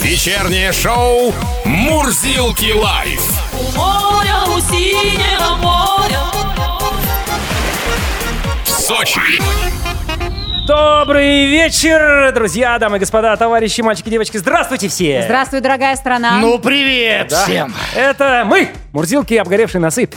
Вечернее шоу «Мурзилки лайф». У моря, у синего моря. В Сочи. Добрый вечер, друзья, дамы и господа, товарищи, мальчики, девочки. Здравствуйте все! Здравствуй, дорогая страна. Ну, привет Да. всем! Это мы, Мурзилки и обгоревшие носы.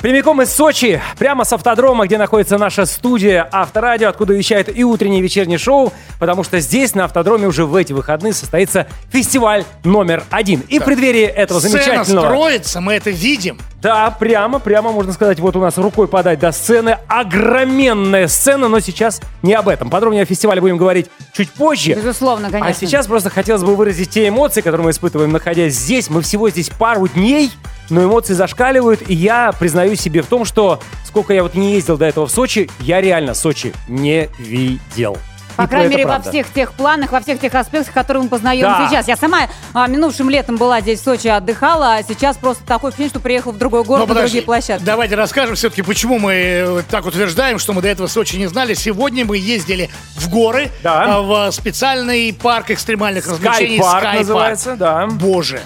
Прямиком из Сочи, прямо с автодрома, где находится наша студия Авторадио, откуда вещает и утреннее и вечернее шоу, потому что здесь, на автодроме, уже в эти выходные состоится фестиваль номер один. И в преддверии этого Сцена замечательного... строится, мы это видим. Да, прямо, прямо, можно сказать, вот у нас рукой подать до сцены. Огроменная сцена, но сейчас не об этом. Подробнее о фестивале будем говорить чуть позже. Безусловно, конечно. А сейчас просто хотелось бы выразить те эмоции, которые мы испытываем, находясь здесь. Мы всего здесь пару дней, но эмоции зашкаливают, и я признаю себе в том, что сколько я вот не ездил до этого в Сочи, я реально Сочи не видел. По И крайней мере, во правда. всех тех планах, во всех тех аспектах, которые мы познаем Да. сейчас. Я сама а, минувшим летом была здесь в Сочи, отдыхала, а сейчас просто такое впечатление, что приехал в другой город, Но на другие площадки. давайте расскажем все-таки, почему мы э, так утверждаем, что мы до этого Сочи не знали. Сегодня мы ездили в горы, Да. а, в специальный парк экстремальных развлечений Скайпарк. называется, да. Боже,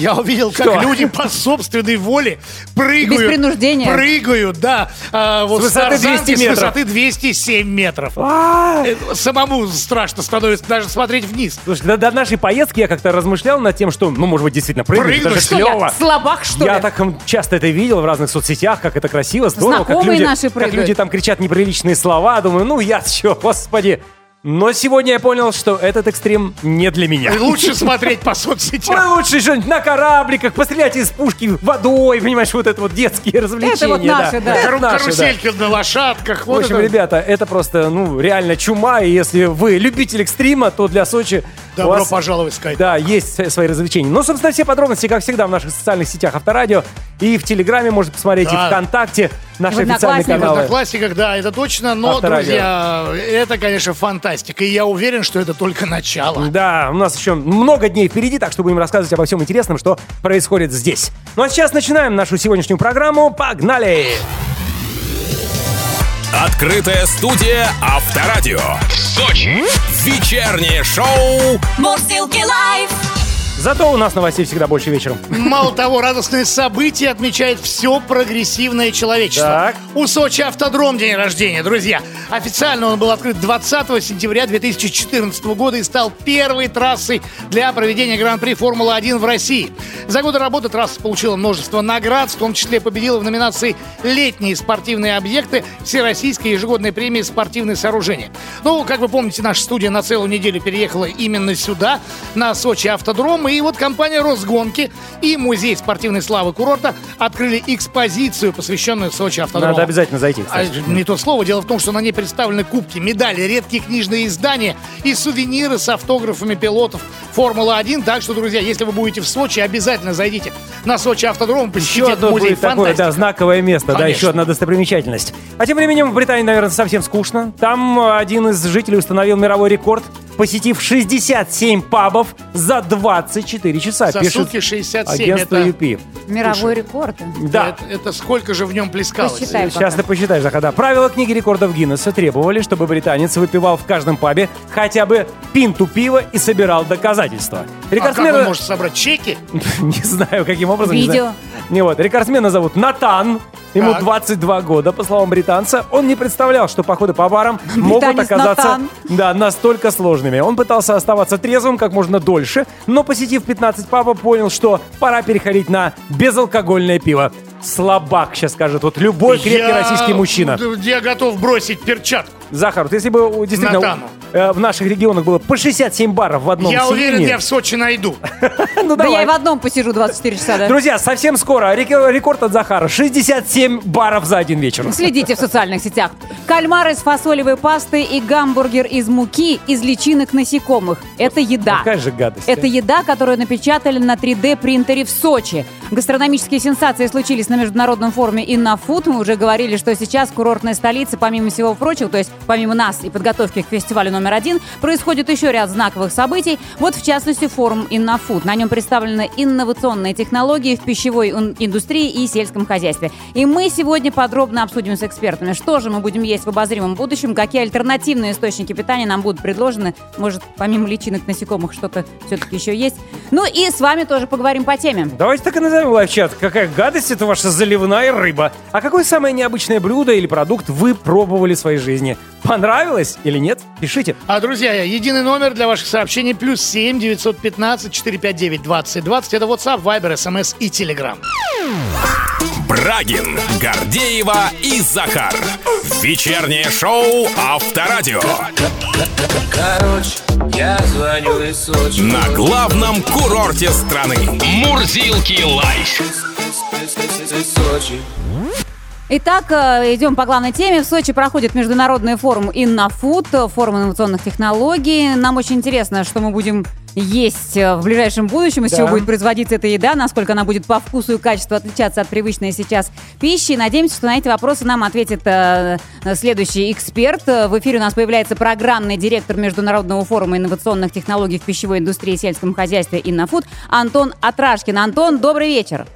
я увидел, как Что? люди по собственной воле прыгают. Без принуждения. Прыгают, да. а, вот С высоты тарзанки 200 С метров. высоты 207 метров. А, Э, Самому страшно становится даже смотреть вниз. Слушай, до, до нашей поездки я как-то размышлял над тем, что, ну, может быть, действительно прыгать, Прыгнуть, это же клево. слабак, что я ли? так часто это видел в разных соцсетях, как это красиво, здорово, как Знакомые люди, наши как прыгают. люди там кричат неприличные слова. Думаю, ну я что, господи. Но сегодня я понял, что этот экстрим не для меня. Лучше смотреть по Ой, соцсетям. лучше что-нибудь на корабликах, пострелять из пушки водой, понимаешь, вот это вот детские развлечения. вот наше, да. Это Кару- наше, да. Карусельки на лошадках. В Вот общем, это. ребята, это просто, ну, реально чума, и если вы любитель экстрима, то для Сочи у Добро вас пожаловать в Скайп. Да, есть свои развлечения. Ну, собственно, все подробности, как всегда, в наших социальных сетях Авторадио. И в Телеграме можете посмотреть, и Да. ВКонтакте, наши В официальные Одноклассниках. В каналы. Одноклассниках, да, это точно. Но, Авторадио. друзья, это, конечно, фантастика. И я уверен, что это только начало. Да, у нас еще много дней впереди, так что будем рассказывать обо всем интересном, что происходит здесь. Ну а сейчас начинаем нашу сегодняшнюю программу. Погнали! Открытая студия «Авторадио». Сочи. Вечернее шоу Мурзилки лайф. Зато у нас новостей всегда больше вечером. Мало того, радостное событие отмечает все прогрессивное человечество. Так. У Сочи автодром день рождения, друзья. Официально он был открыт 20 сентября 2014 года и стал первой трассой для проведения Гран-при Формулы-1 в России. За годы работы трасса получила множество наград, в том числе победила в номинации «Летние спортивные объекты» Всероссийской ежегодной премии «Спортивные сооружения». Ну, как вы помните, наша студия на целую неделю переехала именно сюда, на Сочи автодром. И вот компания «Росгонки» и Музей спортивной славы курорта открыли экспозицию, посвященную Сочи автодрому. Надо обязательно зайти, А, не то слово. Дело в том, что на ней представлены кубки, медали, редкие книжные издания и сувениры с автографами пилотов Формулы-1. Так что, друзья, если вы будете в Сочи, обязательно зайдите на Сочи автодром, посетите Еще одно музей. будет такое, да, Фантастика. знаковое место, да, Конечно. еще одна достопримечательность. А тем временем в Британии, наверное, совсем скучно. Там один из жителей установил мировой рекорд, посетив 67 пабов за 24 часа. За пишет сутки 67. агентство Это, UP. Мировой рекорд. Да. это, это сколько же в нем плескалось? Посчитай. пока. Сейчас ты посчитаешь, Захада. Правила книги рекордов Гиннесса требовали, чтобы британец выпивал в каждом пабе хотя бы пинту пива и собирал доказательства. А как он может собрать чеки? Не знаю, каким образом. Видео. Не вот. Рекордсмена зовут Натан. Ему Так. 22 года, по словам британца. Он не представлял, что походы по барам могут Британец оказаться Натан. да, настолько сложными. Он пытался оставаться трезвым как можно дольше, но посетив 15 пабов, понял, что пора переходить на безалкогольное пиво. Слабак, сейчас скажет. Вот любой крепкий Я- российский мужчина. Я готов бросить перчатку. Захар, вот если бы у- действительно Натану. э, в наших регионах было по 67 баров в одном я уверен, селении, я в Сочи найду. ну Да я и в одном посижу 24 часа, да? Друзья, совсем скоро рек- рекорд от Захара. 67 баров за один вечер. Следите в социальных сетях. Кальмар из фасолевой пасты и гамбургер из муки из личинок насекомых. Это еда. Какая же гадость. Это а? еда, которую напечатали на 3D принтере в Сочи. Гастрономические сенсации случились на международном форуме «Иннофуд». Мы уже говорили, что сейчас курортная столица, помимо всего прочего, то есть помимо нас и подготовки к фестивалю номер один, происходит еще ряд знаковых событий. Вот, в частности, форум «Иннофуд». На нем представлены инновационные технологии в пищевой индустрии и сельском хозяйстве. И мы сегодня подробно обсудим с экспертами, что же мы будем есть в обозримом будущем, какие альтернативные источники питания нам будут предложены. Может, помимо личинок насекомых что-то все-таки еще есть. Ну и с вами тоже поговорим по теме. Давайте так и назовем лайфчат. Какая гадость это ваша заливная рыба. А какое самое необычное блюдо или продукт вы пробовали в своей жизни? Понравилось или нет? Пишите. А, друзья, единый номер для ваших сообщений плюс 7 915 459 20 20. Это WhatsApp, Viber, SMS и Telegram. Брагин, Гордеева и Захар. Вечернее шоу Авторадио. Короче, я звоню из Сочи. На главном курорте страны. Мурзилки лайф. Сочи. Итак, э, идем по главной теме. В Сочи проходит международный форум InnoFood, э, форум инновационных технологий. Нам очень интересно, что мы будем есть э, в ближайшем будущем, из Да. чего будет производиться эта еда, насколько она будет по вкусу и качеству отличаться от привычной сейчас пищи. Надеемся, что на эти вопросы нам ответит э, следующий эксперт. В эфире у нас появляется программный директор Международного форума инновационных технологий в пищевой индустрии и сельском хозяйстве InnoFood Антон Атрашкин. Антон, добрый вечер.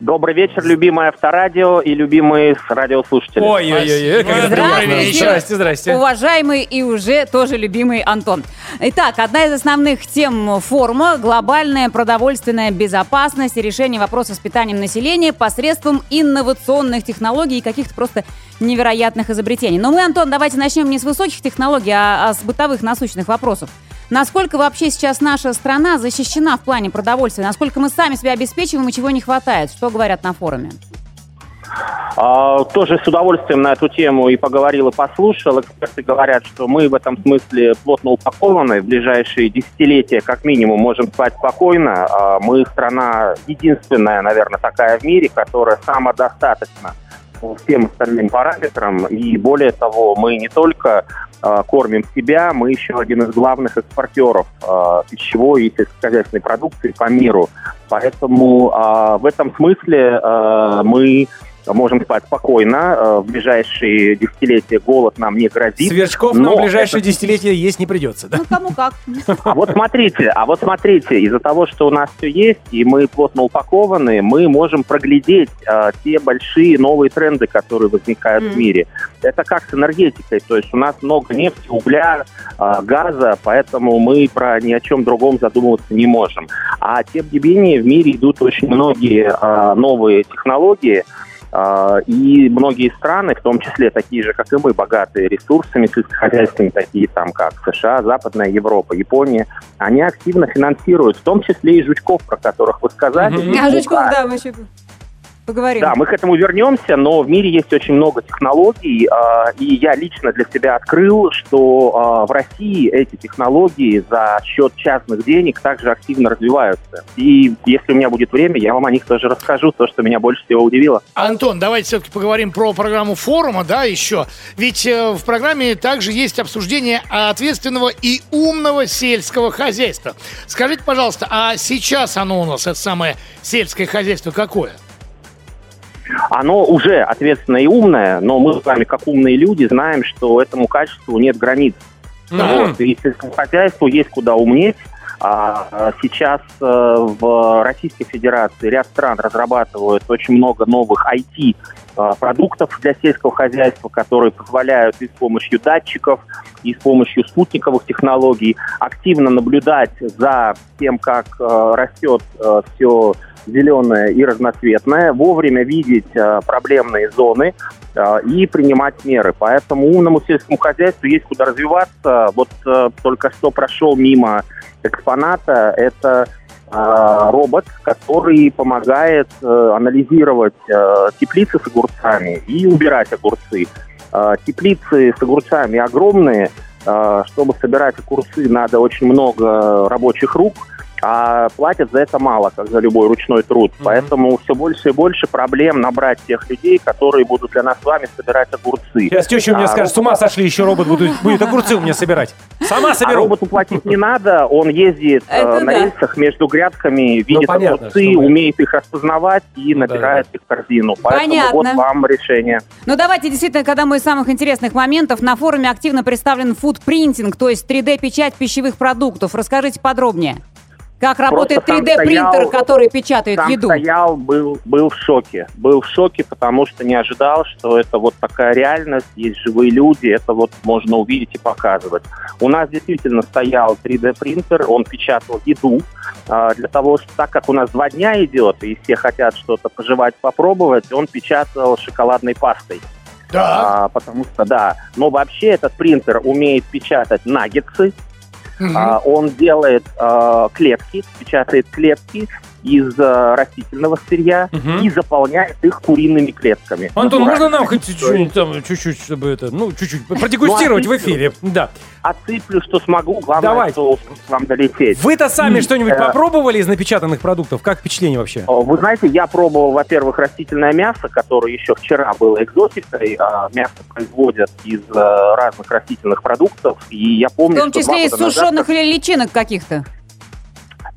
Добрый вечер, любимое авторадио и любимые радиослушатели. Ой-ой-ой, как это Здравствуйте. приятно. Здрасте, здрасте. Уважаемый и уже тоже любимый Антон. Итак, одна из основных тем форума – глобальная продовольственная безопасность и решение вопроса с питанием населения посредством инновационных технологий и каких-то просто невероятных изобретений. Но мы, Антон, давайте начнем не с высоких технологий, а, а с бытовых насущных вопросов. Насколько вообще сейчас наша страна защищена в плане продовольствия? Насколько мы сами себя обеспечиваем и чего не хватает? Что говорят на форуме? А, тоже с удовольствием на эту тему и поговорил, и послушал. Эксперты говорят, что мы в этом смысле плотно упакованы. В ближайшие десятилетия, как минимум, можем спать спокойно. А, Мы страна единственная, наверное, такая в мире, которая самодостаточна по всем остальным параметрам. И более того, мы не только кормим себя, мы еще один из главных экспортеров а, пищевой и сельскохозяйственной продукции по миру. Поэтому а, в этом смысле мы можем спать спокойно. А, В ближайшие десятилетия голод нам не грозит. Сверчков Но нам в ближайшие это- десятилетия есть не придется, да? Ну, кому как. А вот смотрите, а вот смотрите, из-за того, что у нас все есть, и мы плотно упакованы, мы можем проглядеть а, те большие новые тренды, которые возникают в мире. Это как с энергетикой, то есть у нас много нефти, угля, а, газа, поэтому мы про ни о чем другом задумываться не можем. А тем не менее в мире идут очень многие а, новые технологии, а, И многие страны, в том числе такие же, как и мы, богатые ресурсами сельскохозяйственными, такие там, как США, Западная Европа, Япония, они активно финансируют, в том числе и жучков, про которых вы сказали. И А Жучков, мука. да, мы еще поговорим. Да, мы к этому вернемся, но в мире есть очень много технологий, а, и я лично для себя открыл, что а, в России эти технологии за счет частных денег также активно развиваются. И если у меня будет время, я вам о них тоже расскажу, то, что меня больше всего удивило. Антон, давайте все-таки поговорим про программу форума, да, еще. Ведь э, в программе также есть обсуждение ответственного и умного сельского хозяйства. Скажите, пожалуйста, а сейчас оно у нас, это самое сельское хозяйство, какое? Оно уже ответственное и умное, но мы с вами, как умные люди, знаем, что этому качеству нет границ. Вот, и сельскому хозяйству есть куда умнеть. А, а, сейчас э, в Российской Федерации ряд стран разрабатывают очень много новых IT э, продуктов для сельского хозяйства, которые позволяют и с помощью датчиков, и с помощью спутниковых технологий активно наблюдать за тем, как э, растет все зеленое и разноцветное, вовремя видеть э, проблемные зоны э, и принимать меры. Поэтому умному сельскому хозяйству есть куда развиваться. Вот э, только что прошел мимо экспоната, это робот, который помогает анализировать теплицы с огурцами и убирать огурцы. Теплицы с огурцами огромные, чтобы собирать огурцы, надо очень много рабочих рук, а платят за это мало, как за любой ручной труд. Поэтому все больше и больше проблем набрать тех людей, которые будут для нас с вами собирать огурцы. Сейчас теща мне А скажет, с ума сошли, еще робот будет, будет огурцы у меня собирать. Сама А соберу. роботу платить не надо, он ездит э, Это на да. рельсах между грядками, видит понятно, огурцы, умеет их распознавать и Ну да, набирает их в корзину. Поэтому Понятно. вот вам решение. Ну давайте действительно, когда мы из самых интересных моментов, на форуме активно представлен фудпринтинг, то есть 3D-печать пищевых продуктов. Расскажите подробнее. Как работает сам 3D-принтер, стоял- который печатает Сам еду? стоял, был, был в шоке. Был в шоке, потому что не ожидал, что это вот такая реальность, есть живые люди, это вот можно увидеть и показывать. У нас действительно стоял 3D-принтер, он печатал еду, а, для того, что так как у нас два дня идет, и все хотят что-то пожевать, попробовать, он печатал шоколадной пастой. Да. А, потому что, да. Но вообще этот принтер умеет печатать наггетсы, а, он делает а, клетки, печатает клетки из а, растительного сырья Мгм. и заполняет их куриными клетками. Антон, можно нам хоть чуть-чуть, там, чуть-чуть, чтобы это, ну, чуть-чуть продегустировать в эфире? Да. Отсыплю, что смогу. Главное, Давайте. что к вам долететь. Вы-то сами что-нибудь э, попробовали из напечатанных продуктов? Как впечатление вообще? О, Вы знаете, я пробовал, во-первых, растительное мясо, которое еще вчера было экзотикой. А, Мясо производят из э, разных растительных продуктов. И я В помню, том что два числе из назад, сушеных или личинок каких-то.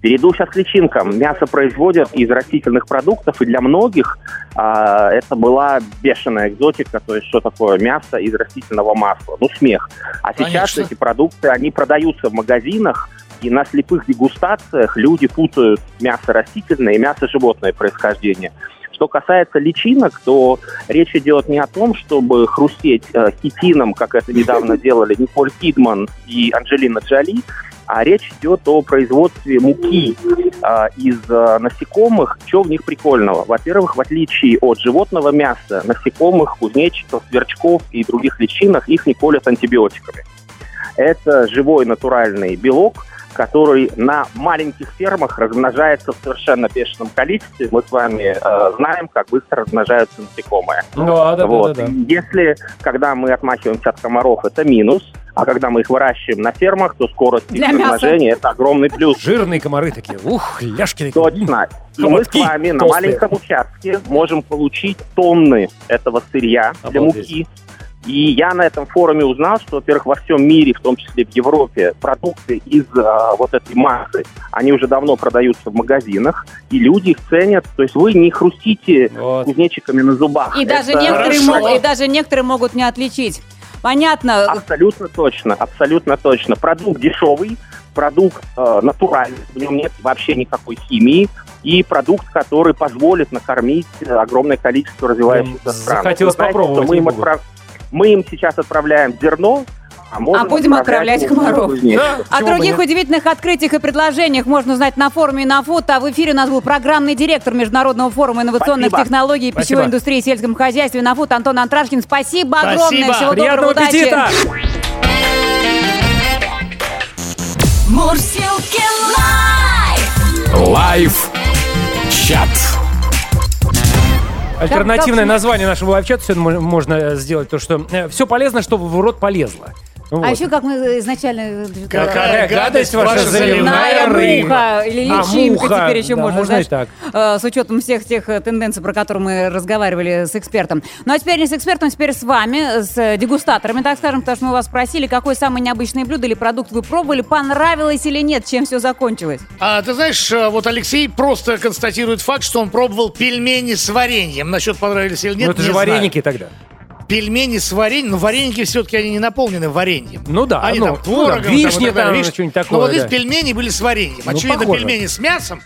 Перейду сейчас к личинкам. Мясо производят из растительных продуктов, и для многих а, это была бешеная экзотика, то есть что такое мясо из растительного масла. Ну, смех. А сейчас Конечно. эти продукты, они продаются в магазинах, и на слепых дегустациях люди путают мясо растительное и мясо животное происхождения. Что касается личинок, то речь идет не о том, чтобы хрустеть э, хитином, как это недавно делали Николь Кидман и Анджелина Джоли, а речь идет о производстве муки а, из а, насекомых. Что в них прикольного? Во-первых, в отличие от животного мяса, насекомых, кузнечиков, сверчков и других личинок их не колят антибиотиками. Это живой натуральный белок, который на маленьких фермах размножается в совершенно бешеном количестве. Мы с вами э, знаем, как быстро размножаются насекомые. Да, да, Вот. да, да. Если, когда мы отмахиваемся от комаров, это минус, а когда мы их выращиваем на фермах, то скорость их Для размножения – это огромный плюс. Жирные комары такие. Ух, ляжки такие. Точно. И мы с вами на толстые. маленьком участке можем получить тонны этого сырья для Обалдеть. муки. И я на этом форуме узнал, что, во-первых, во всем мире, в том числе в Европе, продукты из а, вот этой массы, они уже давно продаются в магазинах, и люди их ценят. То есть вы не хрустите Вот. кузнечиками на зубах. И даже, Это- некоторые Хорошо. могут, и даже некоторые могут не отличить. Понятно. Абсолютно точно, абсолютно точно. Продукт дешевый, продукт э, натуральный, в нем нет вообще никакой химии, и продукт, который позволит накормить э, огромное количество развивающихся стран. захотелось Вы знаете, попробовать, Мы им, отправ- мы им сейчас отправляем зерно, а, можем А будем отправлять комаров. Да, О почему бы других нет? удивительных открытиях и предложениях можно узнать на форуме «Нафот», а в эфире у нас был программный директор Международного форума инновационных Спасибо. технологий и Спасибо. пищевой индустрии и сельском хозяйстве «Нафот» Антон Антрашкин. Спасибо огромное. Спасибо. Всего Приятного доброго, удачи. аппетита! Мурзилки Live! Live чат. Альтернативное название нашего live чата сегодня мо- можно сделать, то что все полезно, чтобы в рот полезло. Вот. А еще как мы изначально... Какая гадость ваша заливная заливная рыба. муха или А, личинка муха. теперь еще Да, можно, можно знаешь, и так. э, с учетом всех тех э, тенденций, про которые мы разговаривали с экспертом. Ну а теперь не с экспертом, теперь с вами, с э, дегустаторами, так скажем, потому что мы вас спросили, какое самое необычное блюдо или продукт вы пробовали, понравилось или нет, чем все закончилось. А ты знаешь, э, вот Алексей просто констатирует факт, что он пробовал пельмени с вареньем. Насчет понравились или нет, Ну это не же знаю. вареники тогда. Пельмени с вареньем, но вареники все-таки они не наполнены вареньем. Ну да, Они ну, там ну творогом, да, вишни и так далее, там, видишь? что-нибудь Но такое, вот да. эти пельмени были с вареньем. Ну, Очевидно, похоже. пельмени с мясом,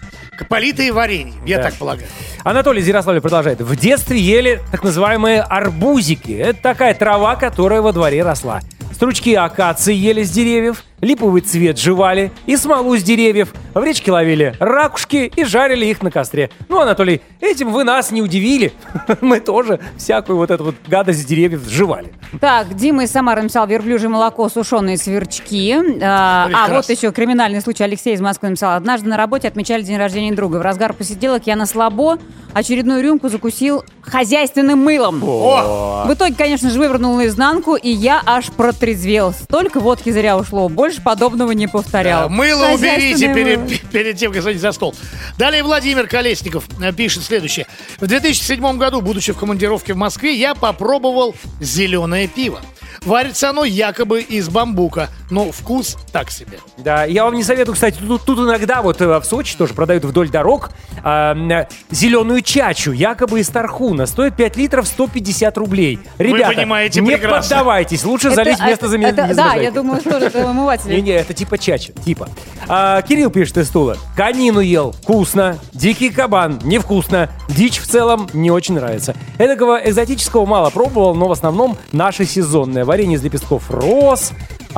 политые вареньем. Я Да. так полагаю. Анатолий из Ярославля продолжает. В детстве ели так называемые арбузики. Это такая трава, которая во дворе росла. Стручки акации ели с деревьев, липовый цвет жевали и смолу с деревьев. В речке ловили ракушки и жарили их на костре. Ну, Анатолий, этим вы нас не удивили. Мы тоже всякую вот эту вот гадость с деревьев жевали. Так, Дима из Самары написал верблюжье молоко, сушеные сверчки. А, а вот еще криминальный случай. Алексей из Москвы написал. Однажды на работе отмечали день рождения друга. В разгар посиделок я на слабо очередную рюмку закусил хозяйственным мылом. О! В итоге, конечно же, вывернул наизнанку, и я аж протрезвел. Столько водки зря ушло. Больше больше подобного не повторял. Да, Мыло уберите мыло. перед, перед тем, как садиться за стол. Далее Владимир Колесников э, пишет следующее. В 2007 году, будучи в командировке в Москве, я попробовал зеленое пиво. Варится оно якобы из бамбука, но вкус так себе. Да, я вам не советую, кстати, тут, тут иногда вот э, в Сочи тоже продают вдоль дорог а, э, зеленую чачу, якобы из Тархуна. Стоит 5 литров 150 рублей. Ребята, понимаете не прекрасно. поддавайтесь, лучше Это- залить замен- это- Да, я думаю, что это омыватель. Не-не, это типа чача, типа. А, Кирилл пишет из стула. Конину ел, вкусно. Дикий кабан, невкусно. Дичь в целом не очень нравится. Эдакого экзотического мало пробовал, но в основном наше сезонное. Варенье из лепестков роз,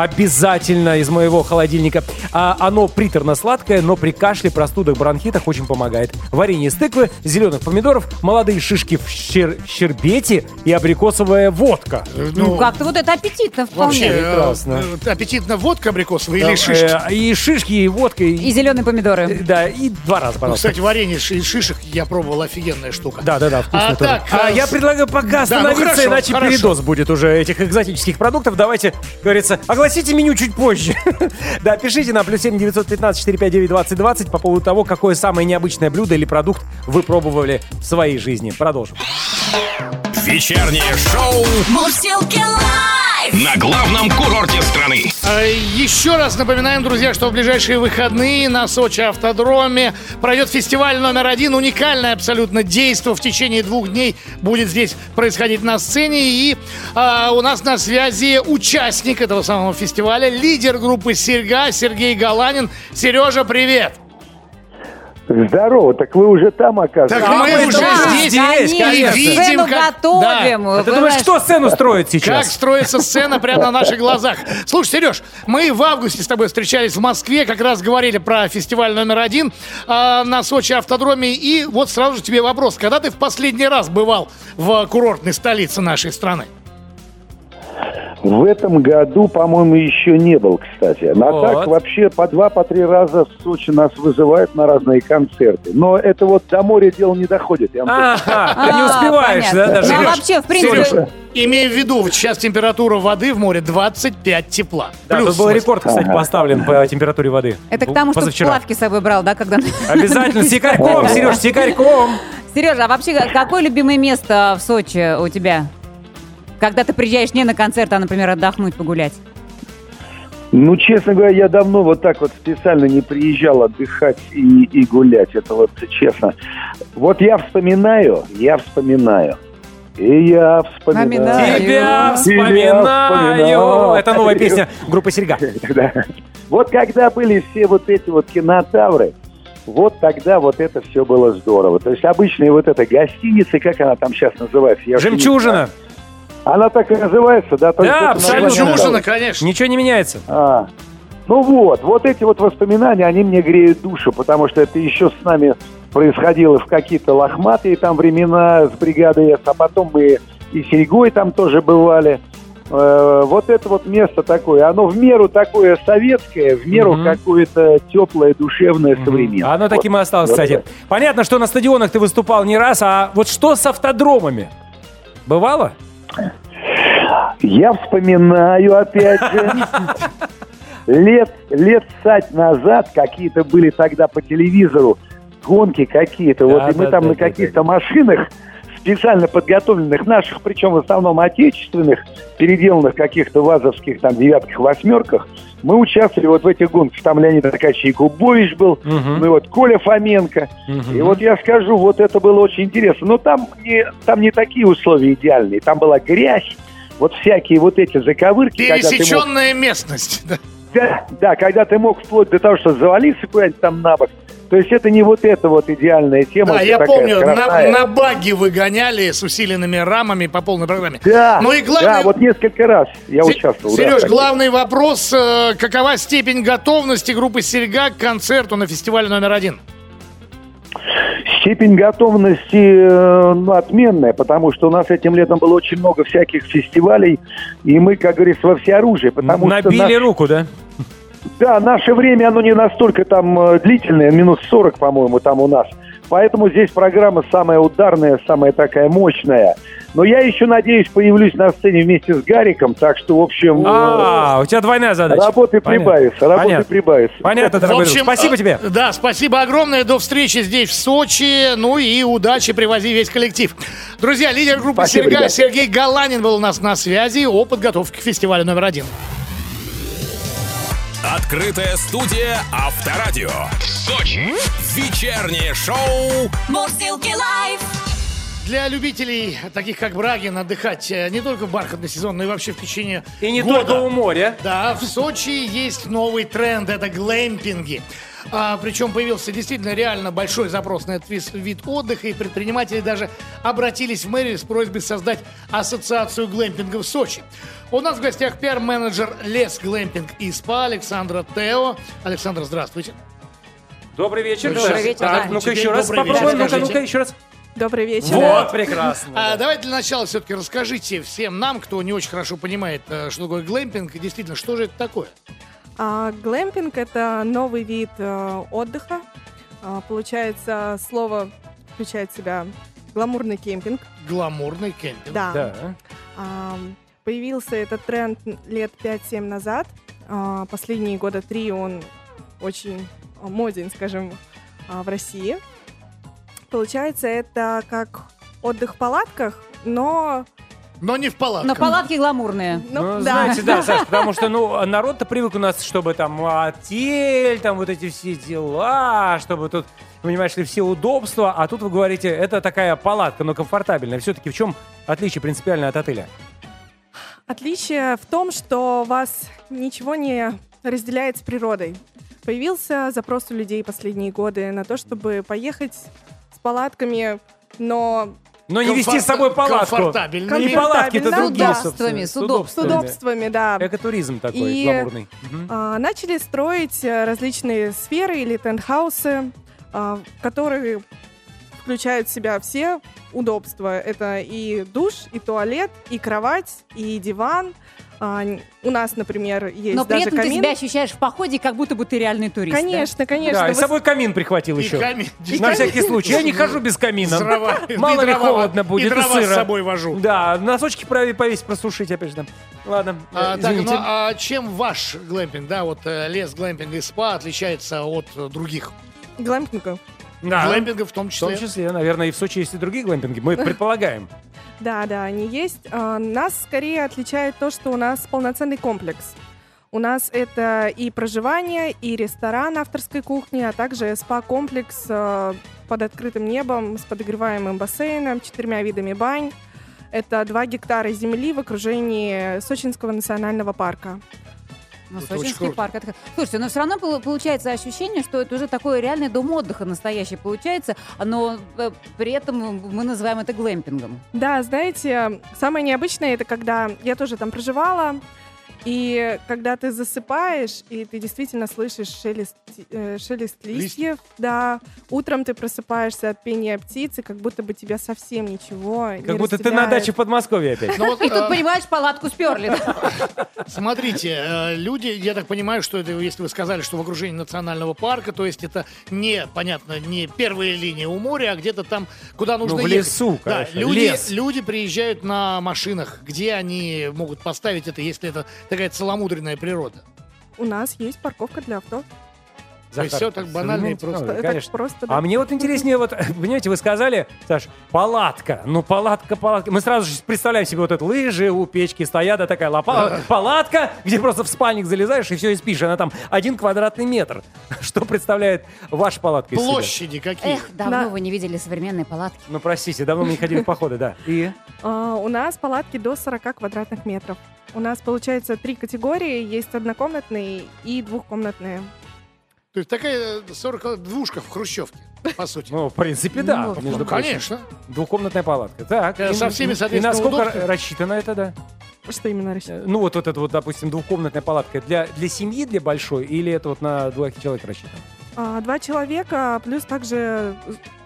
обязательно из моего холодильника. А оно приторно-сладкое, но при кашле, простудах, бронхитах очень помогает. Варенье из тыквы, зеленых помидоров, молодые шишки в щер- щербете и абрикосовая водка. Ну, как-то вот это аппетитно Вообще, вполне. э, прекрасно. э, аппетитно водка абрикосовая Там, или шишки? э, и шишки, и водка, и, И зеленые помидоры. Э, Да, и два раза, Ну, пожалуйста. Кстати, варенье из шишек я пробовал, офигенная штука. Да, да, да, вкусно А тоже. так, А э, я предлагаю пока да, ну остановиться, хорошо, иначе хорошо. передоз будет уже этих экзотических продуктов. Давайте, говорится, огласите меню чуть позже. да, пишите на плюс 7 915 459 2020 по поводу того, какое самое необычное блюдо или продукт вы пробовали в своей жизни. Продолжим. Вечернее шоу Мурзилки лайф. На главном курорте страны. А, Еще раз напоминаем, друзья, что в ближайшие выходные на Сочи автодроме пройдет фестиваль номер один. Уникальное абсолютно действо в течение двух дней будет здесь происходить на сцене. И а, у нас на связи участник этого самого фестиваля, лидер группы «Серьга» Сергей Галанин. Сережа, привет! Здорово, так вы уже там оказываетесь. Так мы мы уже да, здесь, здесь, и конечно. видим, Сцену как... готовим. Да. А ты думаешь, кто сцену строит Как сейчас? строится сцена прямо на наших глазах. Слушай, Сереж, мы в августе с тобой встречались в Москве, как раз говорили про фестиваль номер один а, на Сочи автодроме. И вот сразу же тебе вопрос. Когда ты в последний раз бывал в курортной столице нашей страны? В этом году, по-моему, еще не был, кстати. А Вот. так вообще по два, по три раза в Сочи нас вызывают на разные концерты. Но это вот до моря дело не доходит. Я вам Ага, ты не А, успеваешь, да, даже? Ну, вообще, в принципе, имея в виду, вот сейчас температура воды в море 25 тепла. Да, Плюс тут был рекорд, кстати, поставлен по температуре воды. это к тому, что плавки с собой брал, да, когда... Обязательно, с якорьком, Сереж, с якорьком. Сережа, а вообще какое любимое место в Сочи у тебя? Когда ты приезжаешь не на концерт, а, например, отдохнуть, погулять. Ну, честно говоря, я давно вот так вот специально не приезжал отдыхать и, и гулять. Это вот честно. Вот я вспоминаю, я вспоминаю. И я вспоминаю. Вспоминаю. Тебя вспоминаю. вспоминаю. Это новая песня группы Серега. Да. Вот когда были все вот эти вот кинотавры, вот тогда вот это все было здорово. То есть обычные вот эта гостиница, как она там сейчас называется? Я Жемчужина. знаю. Она так и называется, да? Да, это абсолютно. Жемчужина, конечно. Ничего не меняется. А. Ну вот, вот эти вот воспоминания, они мне греют душу, потому что это еще с нами происходило в какие-то лохматые там времена с бригадой С, а потом мы и Серегой там тоже бывали. Э, Вот это вот место такое, оно в меру такое советское, в меру Мгм. какое-то теплое, душевное, современное. Оно таким и осталось, Вот кстати. так. Понятно, что на стадионах ты выступал не раз, а вот что с автодромами? Бывало? Я вспоминаю опять же. Лет, лет сать назад какие-то были тогда по телевизору гонки какие-то. Да, вот и мы да, там да, на каких-то машинах специально подготовленных наших, причем в основном отечественных, переделанных каких-то вазовских там девятках, восьмерках, мы участвовали вот в этих гонках. Там Леонид Аркадьевич Якубович был, Мгм. ну и вот Коля Фоменко. Мгм. И вот я скажу, вот это было очень интересно. Но там не, там не такие условия идеальные. Там была грязь, вот всякие вот эти заковырки. ты мог- Пересеченная местность. да. да, да, когда ты мог вплоть до того, что завалиться куда-нибудь там на бок. То есть это не вот эта вот идеальная тема. Да, я такая помню, на, скоростная. на баги выгоняли с усиленными рамами по полной программе. Да, Ну и главное- да, вот несколько раз я Се- участвовал. да, Сереж, так. главный вопрос. э, Какова степень готовности группы «Серега» к концерту на фестивале номер один? Степень готовности э, ну, отменная, потому что у нас этим летом было очень много всяких фестивалей, и мы, как говорится, во всеоружие. Потому Набили что наш- руку, да? Да, наше время, оно не настолько там э, длительное, минут 40, по-моему, там у нас. Поэтому здесь программа самая ударная, самая такая мощная. Но я еще, надеюсь, появлюсь на сцене вместе с Гариком, так что, в общем, А, у тебя двойная э, задача. работы прибавится, работы прибавится. Понятно, В дорогой друг. общем, Спасибо э, тебе. Да, спасибо огромное. До встречи здесь, в Сочи. Ну и удачи, привози весь коллектив. Друзья, лидер группы Серга. Сергей Галанин был у нас на связи о подготовке к фестивалю номер один. Открытая студия Авторадио. Сочи. Вечернее шоу Мурзилки лайф. Для любителей, таких как Брагин, отдыхать э, не только в бархатный сезон, но и вообще в течение И не года. только у моря. Да, в Сочи есть новый тренд, это глэмпинги. А, причем появился действительно реально большой запрос на этот вид отдыха, и предприниматели даже обратились в мэрию с просьбой создать ассоциацию глэмпинга в Сочи. У нас в гостях пиар-менеджер Лес Глэмпинг и СПА Александра Тео. Александр, здравствуйте. Добрый вечер. Добрый вечер, Так, да. ну-ка еще раз добрый вечер, попробуем. Ну-ка, ну-ка еще раз. Добрый вечер. Вот, прекрасно. А, давайте для начала все-таки расскажите всем нам, кто не очень хорошо понимает, э, что такое глэмпинг, и действительно, что же это такое? А, глэмпинг это новый вид э, отдыха. А, получается, слово включает в себя гламурный кемпинг. Гламурный кемпинг. Да. Да. А, появился этот тренд лет 5-7 назад. А, последние года три он очень а, моден, скажем, а, в России. Получается, это как отдых в палатках, но... Но не в палатках. Но палатки гламурные. ну, Ну, да. знаете, да, Саш, потому что, ну, народ-то привык у нас, чтобы там отель, там вот эти все дела, чтобы тут, понимаешь ли, все удобства, а тут вы говорите, это такая палатка, но комфортабельная. Все-таки в чем отличие принципиально от отеля? Отличие в том, что вас ничего не разделяет с природой. Появился запрос у людей последние годы на то, чтобы поехать с палатками, но Но не вести с собой палатку. комфортабельно. И палатки-то Комфортабельно, другие, собственно. С удобствами. с удобствами, да. Экотуризм такой, И- гламурный. А, начали строить э, различные сферы или тентхаусы, а, которые включают в себя все удобства. Это и душ, и туалет, и кровать, и диван. А, у нас, например, есть Но при даже этом ты камин. себя ощущаешь в походе, как будто бы ты реальный турист. да? Конечно, конечно. Да, и с Вы- собой камин прихватил И еще. камин. На всякий случай. Я не хожу без камина. Дрова. Мало И ли холодно будет, И и дрова с сыро. собой вожу. Да, носочки повесить, просушить опять же. Ладно, А, так, ну, а чем ваш глэмпинг, да, вот э, лес глэмпинга и спа отличается от э, других Глэмпинга. Да, глэмпингов в том в числе? том числе, наверное, и в Сочи есть и другие глэмпинги. Мы предполагаем. Да, да, они есть. А, Нас скорее отличает то, что у нас полноценный комплекс. У нас это и проживание, и ресторан авторской кухни, а также спа-комплекс э, под открытым небом с подогреваемым бассейном, четырьмя видами бань. Это 2 гектара земли в окружении Сочинского национального парка. Ну, Это Сочинский парк. это- Слушайте, но все равно пол- получается ощущение, что это уже такой реальный дом отдыха настоящий получается, но э, при этом мы называем это глэмпингом. Да, знаете, самое необычное это когда я тоже там проживала, и когда ты засыпаешь, и ты действительно слышишь шелест, э, шелест листьев, да, утром ты просыпаешься от пения птиц, и как будто бы тебя совсем ничего не Как будто ты на даче в Подмосковье опять. Ну вот, И тут, э, понимаешь, палатку сперли. Смотрите, э, люди, я так понимаю, что это, если вы сказали, что в окружении национального парка, то есть это не, понятно, не первая линия у моря, а где-то там, куда нужно Ну, в ехать. лесу, Да, конечно, люди, лес. люди приезжают на машинах, где они могут поставить это, если это такая целомудренная природа. У нас есть парковка для авто. То есть всё так банально и современные просто. технологии, Это Конечно. просто, да. А мне вот интереснее, вот, понимаете, вы сказали, Саш, палатка. Ну, палатка, палатка. Мы сразу же представляем себе вот это лыжи у печки стоят, а такая лопа, палатка, где просто в спальник залезаешь и все, и спишь. Она там один квадратный метр. Что представляет ваша палатка из себя? Площади какие? Эх, давно Да. вы не видели современные палатки. Ну, простите, давно мы не ходили в походы, да. И? А, у нас палатки до 40 квадратных метров. У нас, получается, три категории. Есть однокомнатные и двухкомнатные. То есть такая 40 двушка в Хрущевке, по сути. Ну, в принципе, да. Ну, между Ну, прочим. конечно. Двухкомнатная палатка. Так. Э, и- со всеми, и- соответственно, И насколько удобствами. рассчитано это, да? Что именно рассчитано? Э, Ну, вот, вот это вот, допустим, двухкомнатная палатка для, для семьи, для большой, или это вот на двух человек рассчитано? А, Два человека, плюс также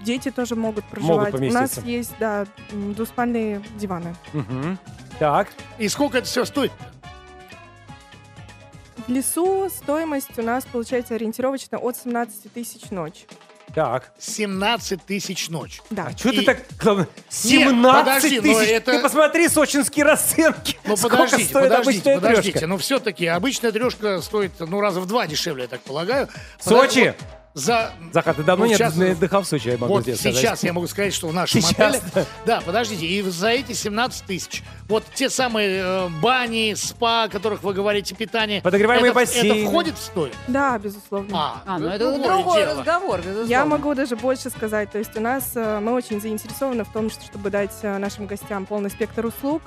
дети тоже могут проживать. У нас поместиться. есть, да, м, двуспальные диваны. Мгм. Так. И сколько это все стоит? В лесу стоимость у нас получается ориентировочно от 17 тысяч ночь. Так. 17 тысяч ночь. Да. А что ты И- так... главное, 17 подожди, но тысяч! это- Ты посмотри сочинские расценки! Ну подождите, стоит подождите, подождите. трешка? Но все-таки обычная трешка стоит, ну, раза в два дешевле, я так полагаю. Сочи? Вот За... Захар, ты давно Ну, не сейчас- отдыхал в Сочи, я могу Вот тебе сказать. сейчас я могу сказать, что в нашем Сейчас, отеле... да. Подождите, и за эти 17 тысяч, вот те самые э, бани, спа, о которых вы говорите, питание... Подогреваемые это, бассейны. Это входит в стоимость? Да, безусловно. А, А, ну ну, это другое другой дело. разговор, безусловно. Я могу даже больше сказать. То есть у нас э, мы очень заинтересованы в том, что- чтобы дать э, нашим гостям полный спектр услуг.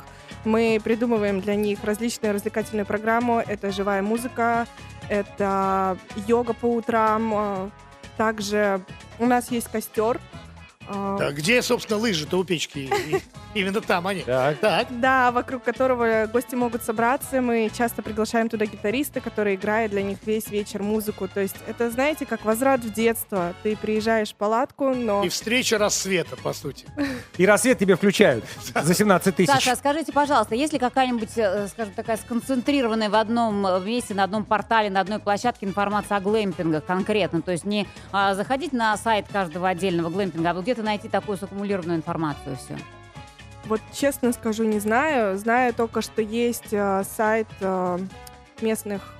Мы придумываем для них различные развлекательные программы. Это живая музыка, это йога по утрам. э, Также у нас есть костер. Э, Так, где, собственно, лыжи-то у печки? И- Именно там они. Так. Так. Да, вокруг которого гости могут собраться. Мы часто приглашаем туда гитариста, который играет для них весь вечер музыку. То есть это, знаете, как возврат в детство. Ты приезжаешь в палатку, но... И встреча рассвета, по сути. И рассвет тебе включают за 17 тысяч. Саша, а скажите, пожалуйста, есть ли какая-нибудь, э, скажем, такая сконцентрированная в одном э, месте, на одном портале, на одной площадке информация о глэмпингах конкретно? То есть не а, заходить на сайт каждого отдельного глэмпинга, а вот где-то найти такую саккумулированную информацию все. Вот честно скажу, не знаю. Знаю только, что есть э, сайт э, местных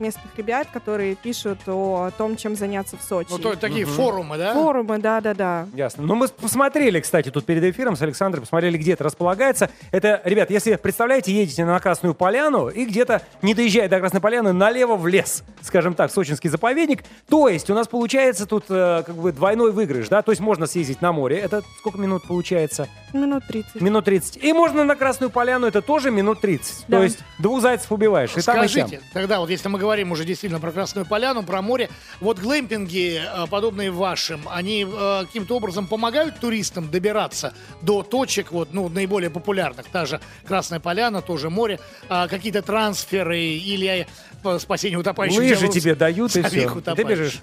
местных ребят, которые пишут о том, чем заняться в Сочи. Ну, то такие форумы, да? Форумы, да-да-да. Ясно. Ну, мы посмотрели, кстати, тут перед эфиром с Александром, посмотрели, где это располагается. Это, ребят, если, представляете, едете на Красную Поляну и где-то, не доезжая до Красной Поляны, налево в лес, скажем так, Сочинский заповедник. То есть у нас получается тут э, как бы двойной выигрыш, да? То есть можно съездить на море. Это сколько минут получается? Минут 30. Минут 30. И можно на Красную Поляну, это тоже минут 30. Да. То есть двух зайцев убиваешь. И там, и. Скажите, тогда вот если мы говорим уже действительно про Красную Поляну, про море, вот глэмпинги, э, подобные вашим, они э, каким-то образом помогают туристам добираться до точек, вот, ну, наиболее популярных, та же Красная Поляна, тоже море, а какие-то трансферы или э, спасение утопающих. Лыжи делают тебе дают, и все. И ты бежишь.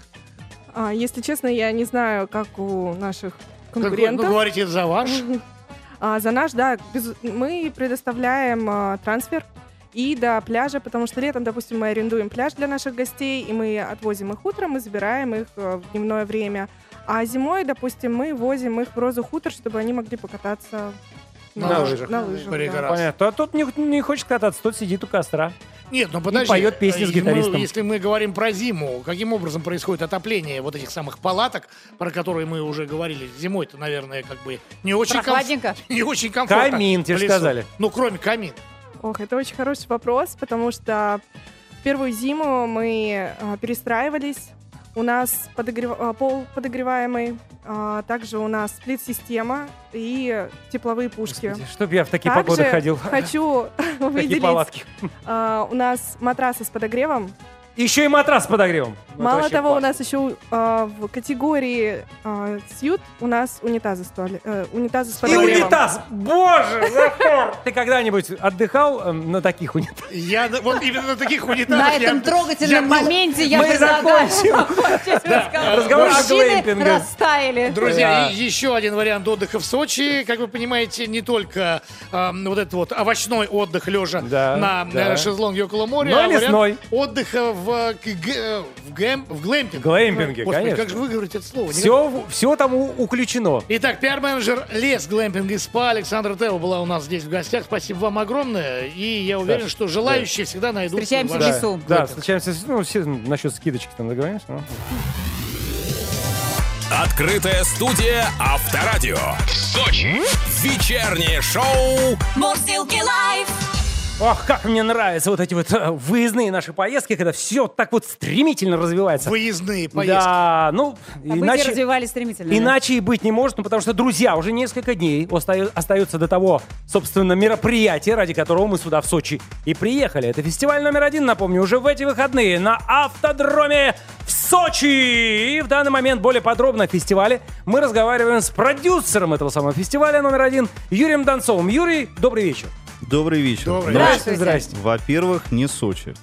А, если честно, я не знаю, как у наших Как вы, конкурентов. ну, говорите, это за ваш? А, за наш, да, без- мы предоставляем а, трансфер и до пляжа, потому что летом, допустим, мы арендуем пляж для наших гостей, и мы отвозим их утром и забираем их э, в дневное время. А зимой, допустим, мы возим их в Розу Хутор, чтобы они могли покататься На лыжах. На лыжах, да. Понятно. А тут не, не хочет кататься, тот сидит у костра. Нет, ну подожди. поет песни с Э, гитаристом. мы- если мы говорим про зиму, каким образом происходит отопление вот этих самых палаток, про которые мы уже говорили? Зимой-то, наверное, как бы не очень, комф- Прохладненько? не очень комфортно. Камин, тебе сказали. Ну, кроме камин. Ох, это очень хороший вопрос, потому что первую зиму мы а, перестраивались. У нас подогрев- а, пол подогреваемый, а, также у нас сплит-система и тепловые пушки. Чтоб я в такие Также погоды ходил. хочу Такие выделить, палатки. а, у нас матрасы с подогревом. Еще и матрас подогревом. Мало того, у класс. нас еще а, в категории а, сьют у нас унитазы с, туале- э, унитазы с И подогревом. унитаз! Боже! Захар! Ты когда-нибудь отдыхал эм, на таких унитазах? Я вот именно на таких унитазах На этом трогательном моменте я Мы закончим. разговор. О глэмпинге. растаяли. Друзья, и еще один вариант отдыха в Сочи. Как вы понимаете, не только вот этот вот овощной отдых лежа на э, шезлонге около моря, Но а вариант лесной. отдыха в, э, в, гэм- в глэмпинг. Глэмпинге, Господи, конечно. как же вы говорите это слово? Никак- Все, все там у- уключено. Итак, пиар-менеджер Лес Глэмпинг и СПА Александра Тева была у нас здесь в гостях. Спасибо вам огромное. И я уверен, Саш, что желающие всегда найдут Встречаемся в лесу. Да, встречаемся. с- Ну, все насчет скидочки там договоримся. ну. Открытая студия Авторадио. Сочи. Вечернее шоу Мурзилки лайф. Ох, как мне нравятся вот эти вот э, выездные наши поездки, когда все так вот стремительно развивается. Выездные поездки. Да, ну, События иначе, развивались стремительно. да? иначе и быть не может, ну, потому что, друзья, уже несколько дней остается до того, собственно, мероприятия, ради которого мы сюда в Сочи и приехали. Это фестиваль номер один, напомню, уже в эти выходные на автодроме в Сочи. И в данный момент более подробно о фестивале мы разговариваем с продюсером этого самого фестиваля номер один Юрием Донцовым. Юрий, добрый вечер. Добрый вечер. Добрый Но, Здравствуйте. Здрасте. Во-первых, не Сочи.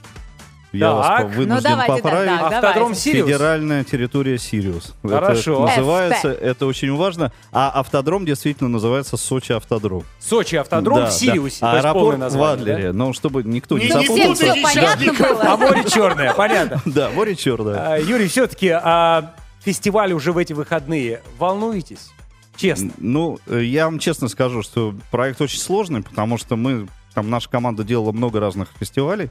Я Так. вас Ну, вынужден давайте, да, поправить. да. Автодром давайте. Сириус. Федеральная территория Сириус. Хорошо. Это называется, это очень важно. А автодром действительно называется Сочи автодром. Сочи автодром Да, в Сириусе. да. то есть полное Аэропорт в название, Адлере. Но чтобы никто не, Не- не запутался. Всем сейчас понятно никого. было? да? А море черное, понятно. Да, море черное. А, Юрий, все-таки фестиваль уже в эти выходные. Волнуетесь? Честно. Ну, э, я вам честно скажу, что проект очень сложный, потому что мы, там наша команда делала много разных фестивалей,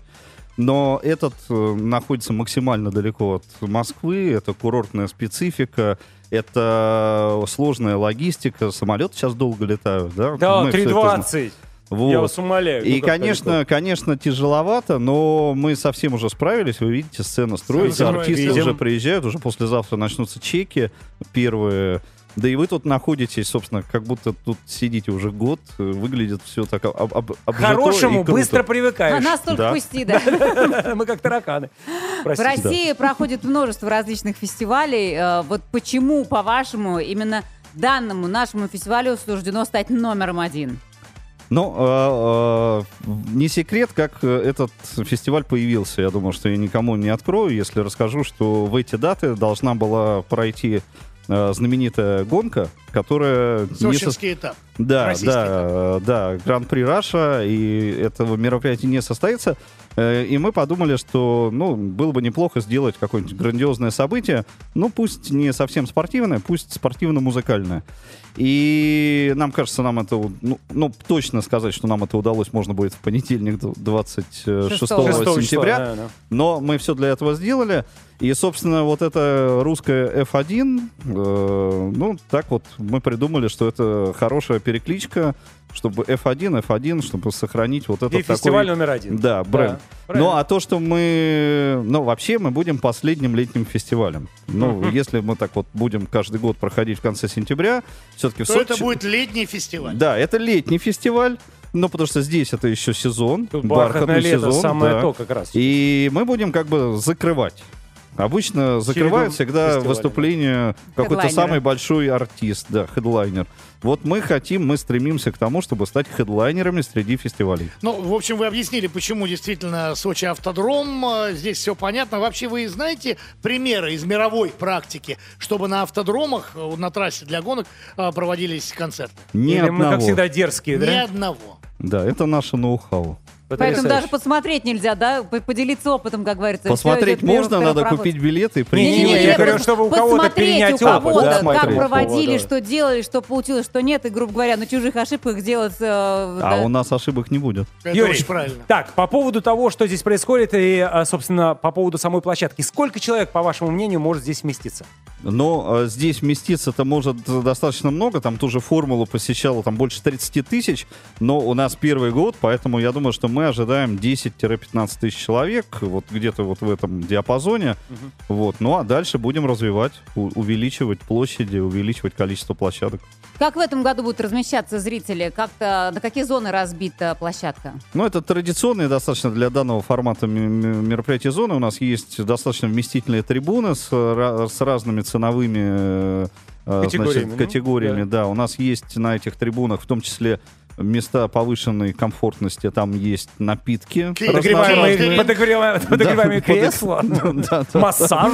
но этот э, находится максимально далеко от Москвы, это курортная специфика, это сложная логистика, самолеты сейчас долго летают, да? Да, Мы всё это знаем. 3.20. Вот. Я вас умоляю. И, Ну, конечно, далеко. конечно, тяжеловато, но мы совсем уже справились. Вы видите, сцена строится, артисты видим. уже приезжают, уже послезавтра начнутся чеки первые. Да и вы тут находитесь, собственно, как будто тут сидите уже год, э, выглядит все так об, об, К хорошему и круто. быстро А привыкаешь. нас только Да. пусти, да. Мы как тараканы. В. России проходит множество различных фестивалей. Э, Вот почему, по-вашему, именно данному нашему фестивалю суждено стать номером один? Ну, э, э, не секрет, как э, этот фестиваль появился. Я думаю, что я никому не открою, если расскажу, что в эти даты должна была пройти э, знаменитая гонка, которая... не Сочинский этап. Да, Российский да, э, да, Гран-при Раша, и этого мероприятия не состоится. Э, И мы подумали, что, ну, было бы неплохо сделать какое-нибудь грандиозное событие, ну, пусть не совсем спортивное, пусть спортивно-музыкальное. И нам кажется, нам это, ну, ну, точно сказать, что нам это удалось, можно будет в понедельник, д- 26 Шестого. Шестого числа, сентября. да, да. Но мы все для этого сделали. И, собственно, вот эта русская F1, э, ну, так вот мы придумали, что это хорошая перекличка, чтобы F1, F1, чтобы сохранить вот этот И фестиваль такой... номер один. Да, бренд. правильно. ну, а то, что мы... Ну, вообще мы будем последним летним фестивалем. Ну, если мы так вот будем каждый год проходить в конце сентября, все-таки в То это Сочи- будет летний фестиваль. Да, это летний фестиваль. Ну, потому что здесь это еще сезон, Тут бархатный лето, сезон. самое да. то как раз. И мы будем как бы закрывать. Обычно закрывают всегда фестиваля. выступление какой-то самый большой артист, да, хедлайнер. Вот мы хотим, мы стремимся к тому, чтобы стать хедлайнерами среди фестивалей. Ну, в общем, вы объяснили, почему действительно Сочи автодром. Э, Здесь все понятно. Вообще, вы знаете примеры из мировой практики, чтобы на автодромах, э, на трассе для гонок э, проводились концерты? Ни Или мы, как одного. всегда, дерзкие, Ни да? одного. Да, это наше ноу-хау. Поэтому даже посмотреть нельзя, да? Поделиться опытом, как говорится. Посмотреть можно, надо купить билеты и прийти. Не-не-не, Не-не-не, я говорю, чтобы у кого-то посмотреть перенять опыт, как проводили, что делали, что получилось, что нет, и, грубо говоря, на чужих ошибках делать... э, А да. у нас ошибок не будет. Это Юрий, очень правильно. Так, по поводу того, что здесь происходит, и, а, собственно, по поводу самой площадки. Сколько человек, по вашему мнению, может здесь вместиться? Но э, здесь вместиться-то может достаточно много. Там ту же формулу посещало там больше 30 тысяч. Но у нас первый год, поэтому я думаю, что мы ожидаем 10-15 тысяч человек. Вот где-то вот в этом диапазоне. Вот. Ну а дальше будем развивать, у- увеличивать площади, увеличивать количество площадок. Как в этом году будут размещаться зрители? Как-то на какие зоны разбита площадка? Ну, это традиционные достаточно для данного формата м- м- мероприятия зоны. У нас есть достаточно вместительные трибуны с, ра- с разными ценовыми э, э, Категориями, значит, ну, категориями. Да. у нас есть на этих трибунах в том числе места повышенной комфортности. Там есть напитки. Подогреваемые, подогреваемые, подогреваемые Да, кресла, Да, да, да. массаж.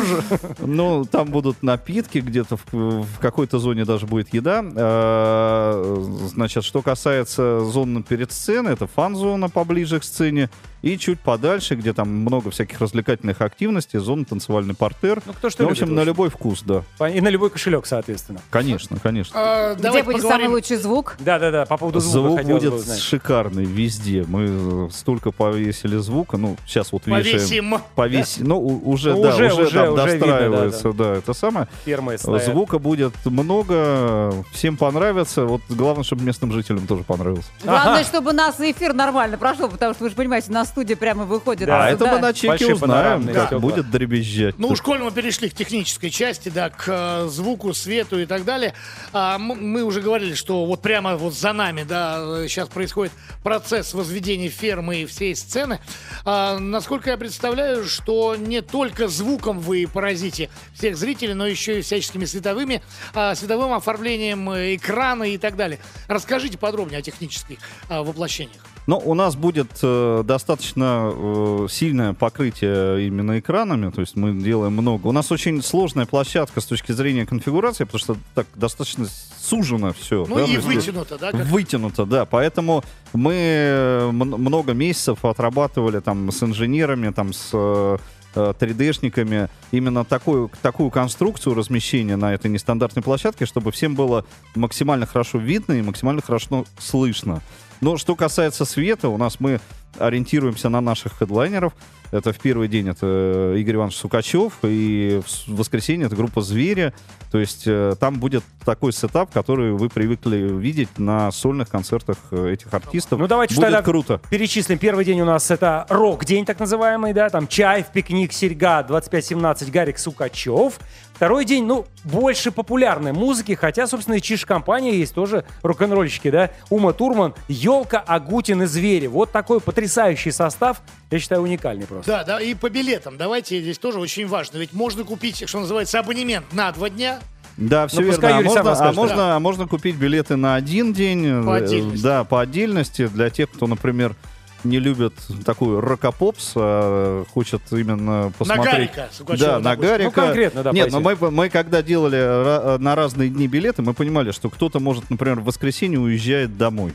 Ну, там будут напитки, где-то в, в какой-то зоне даже будет еда. Э, Значит, что касается зоны перед сценой, это фан-зона поближе к сцене. И чуть подальше, где там много всяких развлекательных активностей, зона танцевальный портер. Ну, кто что Ну, в любит, общем, в на любой вкус, да. И на любой кошелек, соответственно. Конечно, конечно. А, Где будет поговорим. самый лучший звук? Да-да-да, по поводу звука Звук будет шикарный везде. Мы э, столько повесили звука. Ну, сейчас вот вешаем. Повесим. Повесим. Ну, у- уже, Ну, да, уже- уже, уже- там уже видно, да, достраивается, да, это самое. Фермы стоят. Звука будет много, всем понравится. Вот главное, чтобы местным жителям тоже понравилось. Главное, чтобы нас эфир нормально прошел, потому что вы же понимаете, на студии прямо выходит. Да, а это мы на чеке узнаем, как будет дребезжать. Ну уж коль мы перешли к технической части, да, к э, звуку, свету и так далее, а, мы уже говорили, что вот прямо вот за нами, да, сейчас происходит процесс возведения фермы и всей сцены. А, насколько я представляю, что не только звуком вы поразите всех зрителей, но еще и всяческими световыми, а, световым оформлением э, экрана и так далее. Расскажите подробнее о технических а, воплощениях. Но у нас будет э, достаточно э, сильное покрытие именно экранами, то есть мы делаем много. У нас очень сложная площадка с точки зрения конфигурации, потому что так достаточно сужено все. Ну и вытянуто, да? как- Вытянуто, да. Поэтому мы э, много месяцев отрабатывали там с инженерами, там с э, э, 3D-шниками именно такую, такую конструкцию размещения на этой нестандартной площадке, чтобы всем было максимально хорошо видно и максимально хорошо слышно. Но что касается света, у нас мы ориентируемся на наших хедлайнеров. Это в первый день это Игорь Иванович Сукачев, и в воскресенье это группа «Звери». То есть э, там будет такой сетап, который вы привыкли видеть на сольных концертах э, этих артистов. Ну, давайте будет тогда круто. перечислим. Первый день у нас это рок-день, так называемый, да, там чай, пикник, серьга, 25-17, Гарик Сукачев. Второй день, ну, больше популярной музыки, хотя, собственно, и чиш-компания есть тоже рок-н-ролльщики, да. Ума Турман, Елка, Агутин и Звери. Вот такой потрясающий состав, я считаю, уникальный просто. Да, да, и по билетам. Давайте здесь тоже очень важно. Ведь можно купить, что называется, абонемент на два дня. Да, все Ну, верно. А можно, а, можно, а можно купить билеты на один день. По э, отдельности. Да, по отдельности. Для тех, кто, например, не любит такую рокопопс, а хочет именно посмотреть... Гарика Сукачева, Да, на допустим. Гарика. Ну, конкретно, да, Нет, но мы, мы когда делали на разные дни билеты, мы понимали, что кто-то может, например, в воскресенье уезжает домой.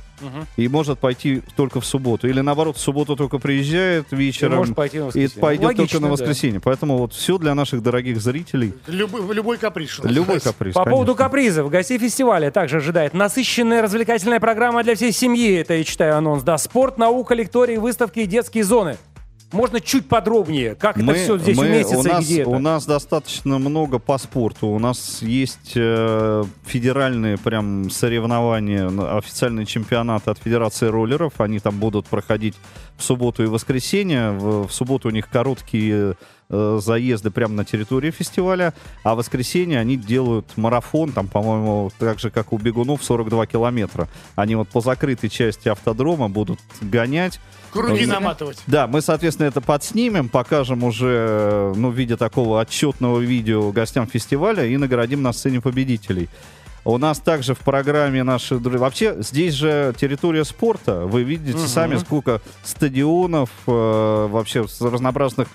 И может пойти только в субботу. Или наоборот, в субботу только приезжает вечером. может пойти на и пойдет Логично, только на да. воскресенье. Поэтому вот все для наших дорогих зрителей. Любой, любой каприз. что Любой каприз. По поводу конечно. капризов, гостей фестиваля также ожидает насыщенная развлекательная программа для всей семьи. Это я читаю анонс. Да, спорт, наука, лектории, выставки и детские зоны. Можно чуть подробнее, как это все здесь мы- уместится у нас, и где это? У нас достаточно много по спорту. У нас есть э, федеральные прям соревнования, официальные чемпионаты от Федерации роллеров. Они там будут проходить в субботу и воскресенье. В, в субботу у них короткие э, заезды прямо на территории фестиваля, а в воскресенье они делают марафон, там, по-моему, так же, как у бегунов, 42 километра. Они вот по закрытой части автодрома будут гонять. Круги наматывать. да, мы, соответственно, это подснимем, покажем уже, ну, в виде такого отчетного видео гостям фестиваля и наградим на сцене победителей. У нас также в программе наши... Вообще, здесь же территория спорта. Вы видите сами, сколько стадионов, э, вообще разнообразных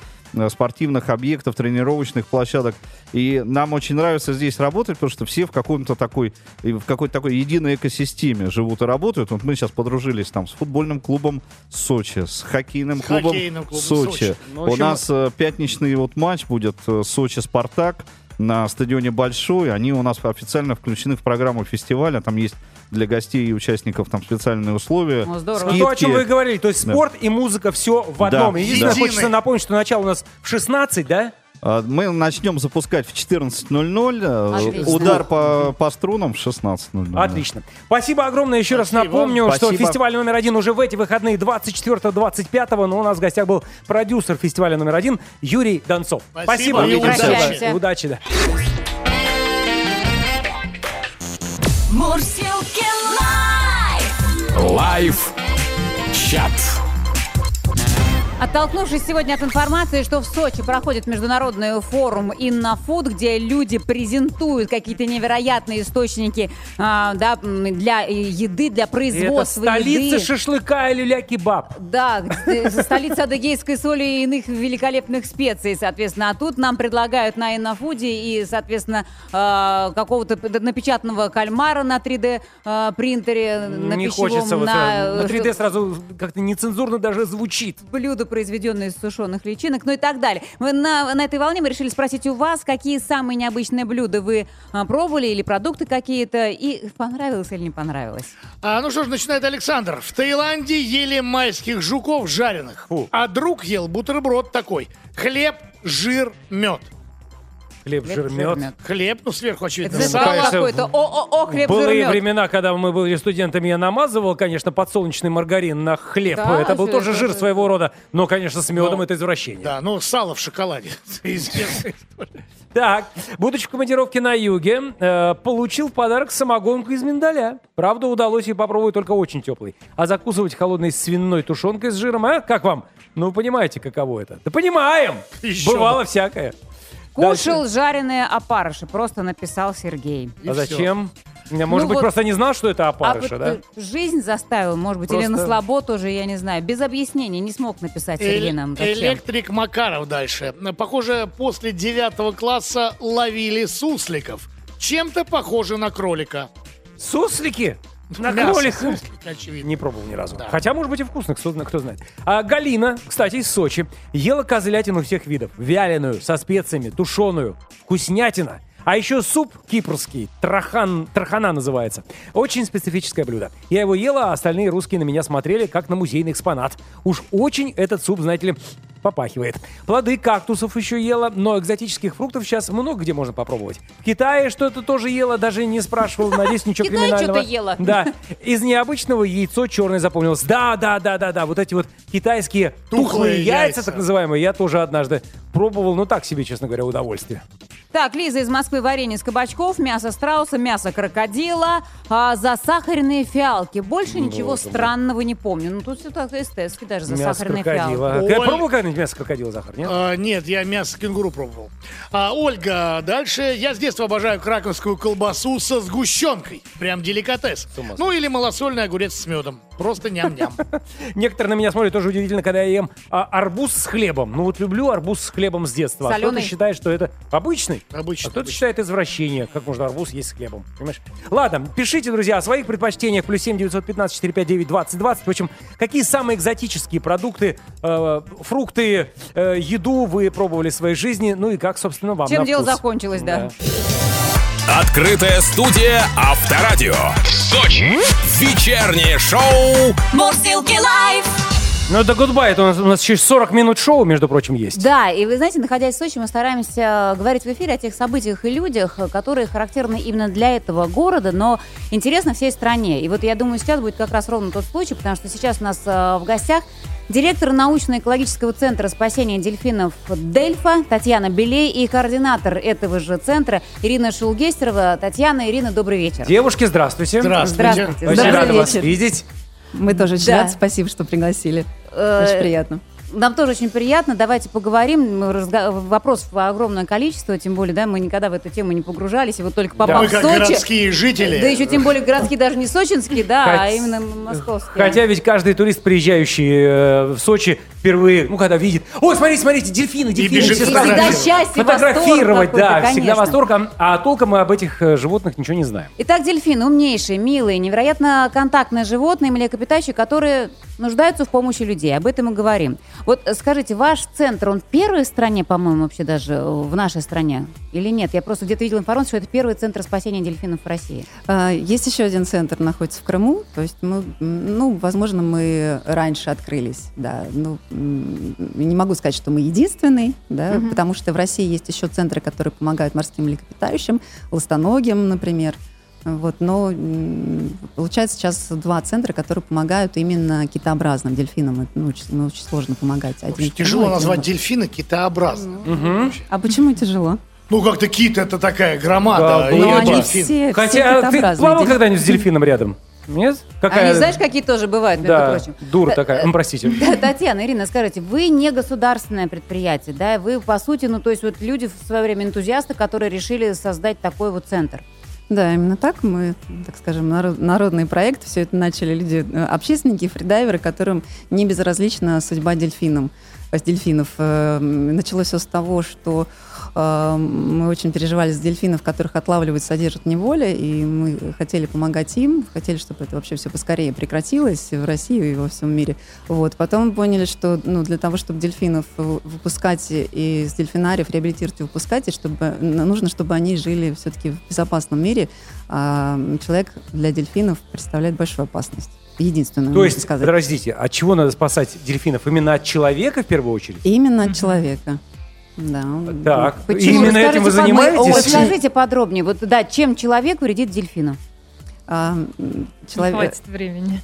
спортивных объектов, тренировочных площадок. И нам очень нравится здесь работать, потому что все в каком-то такой, в какой-то такой единой экосистеме живут и работают. Вот мы сейчас подружились там с футбольным клубом Сочи, с хоккейным С клубом, хоккейным клубом Сочи. Сочи. Ну, в У общем, нас э, пятничный вот матч будет э, Сочи-Спартак на стадионе Большой. Они у нас официально включены в программу фестиваля. Там есть для гостей и участников там специальные условия. О, здорово. Ну, то, о чем скидки. вы и говорили. То есть Да. спорт и музыка все в одном. Да. Единственное, Единый. хочется напомнить, что начало у нас в 16, да? А, Мы начнем запускать в 14.00. э. Удар по, по струнам в 16.00. Отлично. Спасибо огромное. Еще раз Спасибо. напомню, что Спасибо. фестиваль номер один уже в эти выходные 24-25, но у нас в гостях был продюсер фестиваля номер один Юрий Донцов. Спасибо Спасибо. и Юрий. удачи. Удачи, да. Live! Live чат. Оттолкнувшись сегодня от информации, что в Сочи проходит международный форум Иннофуд, где люди презентуют какие-то невероятные источники а, да, для э, еды, для И это производства столица еды. шашлыка и люля-кебаб. Да, э, столица адыгейской соли и иных великолепных специй, соответственно. А тут нам предлагают на Иннофуде и, соответственно, э, какого-то напечатанного кальмара на 3D э, принтере, на Не хочется вот на, на э, 3D сразу как-то нецензурно даже звучит. блюда, произведенные из сушеных личинок, ну и так далее. Мы на, на этой волне мы решили спросить у вас, какие самые необычные блюда вы а, пробовали или продукты какие-то, и понравилось или не понравилось. А, ну что ж, начинает Александр. В Таиланде ели майских жуков жареных, Фу. а друг ел бутерброд такой. Хлеб, жир, мед. Хлеб, Хлеб, жир, жир, мед. мед. Хлеб, ну сверху очевидно, Это сало. конечно, какой-то о-о-о, хлеб, жир, Былые мед. времена, когда мы были студентами, я намазывал, конечно, подсолнечный маргарин на хлеб. Да, это был тоже это жир своего рода. Но, конечно, с медом Ну, это извращение. Да, ну сало в шоколаде. Так, будучи в командировке на юге, э, получил в подарок самогонку из миндаля. Правда, удалось ей попробовать только очень теплый. А закусывать холодной свиной тушенкой с жиром, а? Как вам? Ну, понимаете, каково это? Да понимаем! Еще Бывало всякое. Кушал жареные опарыши, просто написал Сергей. А зачем? Я, может Ну быть, вот- просто не знал, что это А опарыша, вот да? э, жизнь заставила, может быть, или Просто- на слабо тоже, я не знаю. Без объяснений не смог написать Сергей нам. Зачем? Электрик Макаров дальше. Похоже, после девятого класса ловили сусликов. Чем-то похоже на кролика. Суслики? На Мясо, кролика. очевидно. Не пробовал ни разу. Да. Хотя, может быть, и вкусно, кто, кто знает. А Галина, кстати, из Сочи, ела козлятину всех видов. Вяленую, со специями, тушеную, вкуснятина. А еще суп кипрский, трахан, трахана называется. Очень специфическое блюдо. Я его ела, а остальные русские на меня смотрели, как на музейный экспонат. Уж очень этот суп, знаете ли, попахивает. Плоды кактусов еще ела, но экзотических фруктов сейчас много где можно попробовать. В Китае что-то тоже ела, даже не спрашивал, надеюсь, ничего криминального. что-то ела. Да. Из необычного яйцо черное запомнилось. Да, да, да, да, да. Вот эти вот китайские тухлые, Тухлые яйца, яйца. так называемые, я тоже однажды пробовал. Ну так себе, честно говоря, удовольствие. Так, Лиза из Москвы варенье из кабачков, мясо страуса, мясо крокодила, а, засахаренные фиалки. Больше ничего боже мой. странного не помню. Ну, тут все так эстетски даже, мясо засахаренные крокодила. фиалки. Ой. пробовал когда-нибудь мясо крокодила, Захар, нет? А, нет, я мясо кенгуру пробовал. А, Ольга, дальше. Я с детства обожаю краковскую колбасу со сгущенкой. Прям деликатес. Ну или малосольный огурец с медом. Просто ням-ням. Некоторые на меня смотрят тоже удивительно, когда я ем а, арбуз с хлебом. Ну вот люблю арбуз с хлебом с детства. А кто-то считает, что это обычный. Обычный, А кто-то считает извращение. Как можно арбуз есть с хлебом? Понимаешь? Ладно, пишите, друзья, о своих предпочтениях. Плюс 7 915 459 20 20. В общем, какие самые экзотические продукты, э, фрукты, э, еду вы пробовали в своей жизни? Ну и как, собственно, вам Чем на дело вкус? закончилось, да. Открытая студия Авторадио. Сочи. Вечернее шоу Мурзилки Live. Ну это goodbye, это у нас, у нас еще 40 минут шоу, между прочим, есть. Да, и вы знаете, находясь в Сочи, мы стараемся говорить в эфире о тех событиях и людях, которые характерны именно для этого города, но интересно всей стране. И вот я думаю, сейчас будет как раз ровно тот случай, потому что сейчас у нас э, в гостях директор научно-экологического центра спасения дельфинов Дельфа Татьяна Белей и координатор этого же центра Ирина Шулгестерова. Татьяна, Ирина, добрый вечер. Девушки, здравствуйте. Здравствуйте. Здравствуйте. Очень Добрый рада вас видеть. Мы тоже очень Да. рады, спасибо, что пригласили. Э, Очень приятно. Нам тоже очень приятно. Давайте поговорим. Мы разга- Вопросов огромное количество, тем более, да, мы никогда в эту тему не погружались. И вот только попав Мы в как Сочи. городские жители. Да еще тем более городские, даже не сочинские, да, а Хот- именно московские. Хотя ведь каждый турист, приезжающий э, в Сочи, впервые, ну, когда видит, ой, смотрите, смотрите, дельфины, дельфины. бежит все всегда сразу счастье, Фотографировать, восторг да, какой-то, всегда конечно. восторг, а, а толком мы об этих э, животных ничего не знаем. Итак, дельфины умнейшие, милые, невероятно контактные животные, млекопитающие, которые нуждаются в помощи людей. Об этом мы говорим. Вот скажите, ваш центр, он первый в стране, по-моему, вообще даже э, в нашей стране? Или нет? Я просто где-то видела информацию, что это первый центр спасения дельфинов в России. А, Есть еще один центр, находится в Крыму. То есть, мы, ну, возможно, мы раньше открылись. Да, ну, не могу сказать, что мы единственный, да, Мгм. потому что в России есть еще центры, которые помогают морским млекопитающим, ластоногим, например. Вот, но получается сейчас два центра, которые помогают именно китообразным дельфинам. Это, ну, очень, ну, очень сложно помогать. Один Крыму, Тяжело один назвать в- дельфина китообразным. Мгм. А почему тяжело? Ну, как-то кит это такая Да, громада. и Ну, они все, все Хотя ты плавал когда-нибудь с дельфином рядом? Нет? Какая... Они, знаешь, какие тоже бывают, между да, прочим? дура Э, такая. Ну, простите. Татьяна, Ирина, скажите, вы не государственное предприятие, да? Вы, по сути, ну, то есть вот люди в свое время энтузиасты, которые решили создать такой вот центр. Да, именно так. Мы, так скажем, народ- народный проект. Все это начали люди, э, общественники, фридайверы, которым не безразлична судьба дельфинам, э, с дельфинов. Э, Началось все с того, что э, мы очень переживали за дельфинов, которых отлавливают, содержат неволе, и мы хотели помогать им, хотели, чтобы это вообще все поскорее прекратилось в России и во всем мире. Вот. Потом мы поняли, что ну, для того, чтобы дельфинов выпускать и из дельфинариев реабилитировать и выпускать, и чтобы, нужно, чтобы они жили все-таки в безопасном мире. А человек для дельфинов представляет большую опасность. Единственную, То есть, сказать. подождите, от чего надо спасать дельфинов? Именно от человека в первую очередь? Именно от человека. Да. Так, Почему? именно этим вы Расскажите, занимаетесь? Вот скажите подробнее. Вот, да, чем человек вредит дельфину? А, Не человек... хватит времени.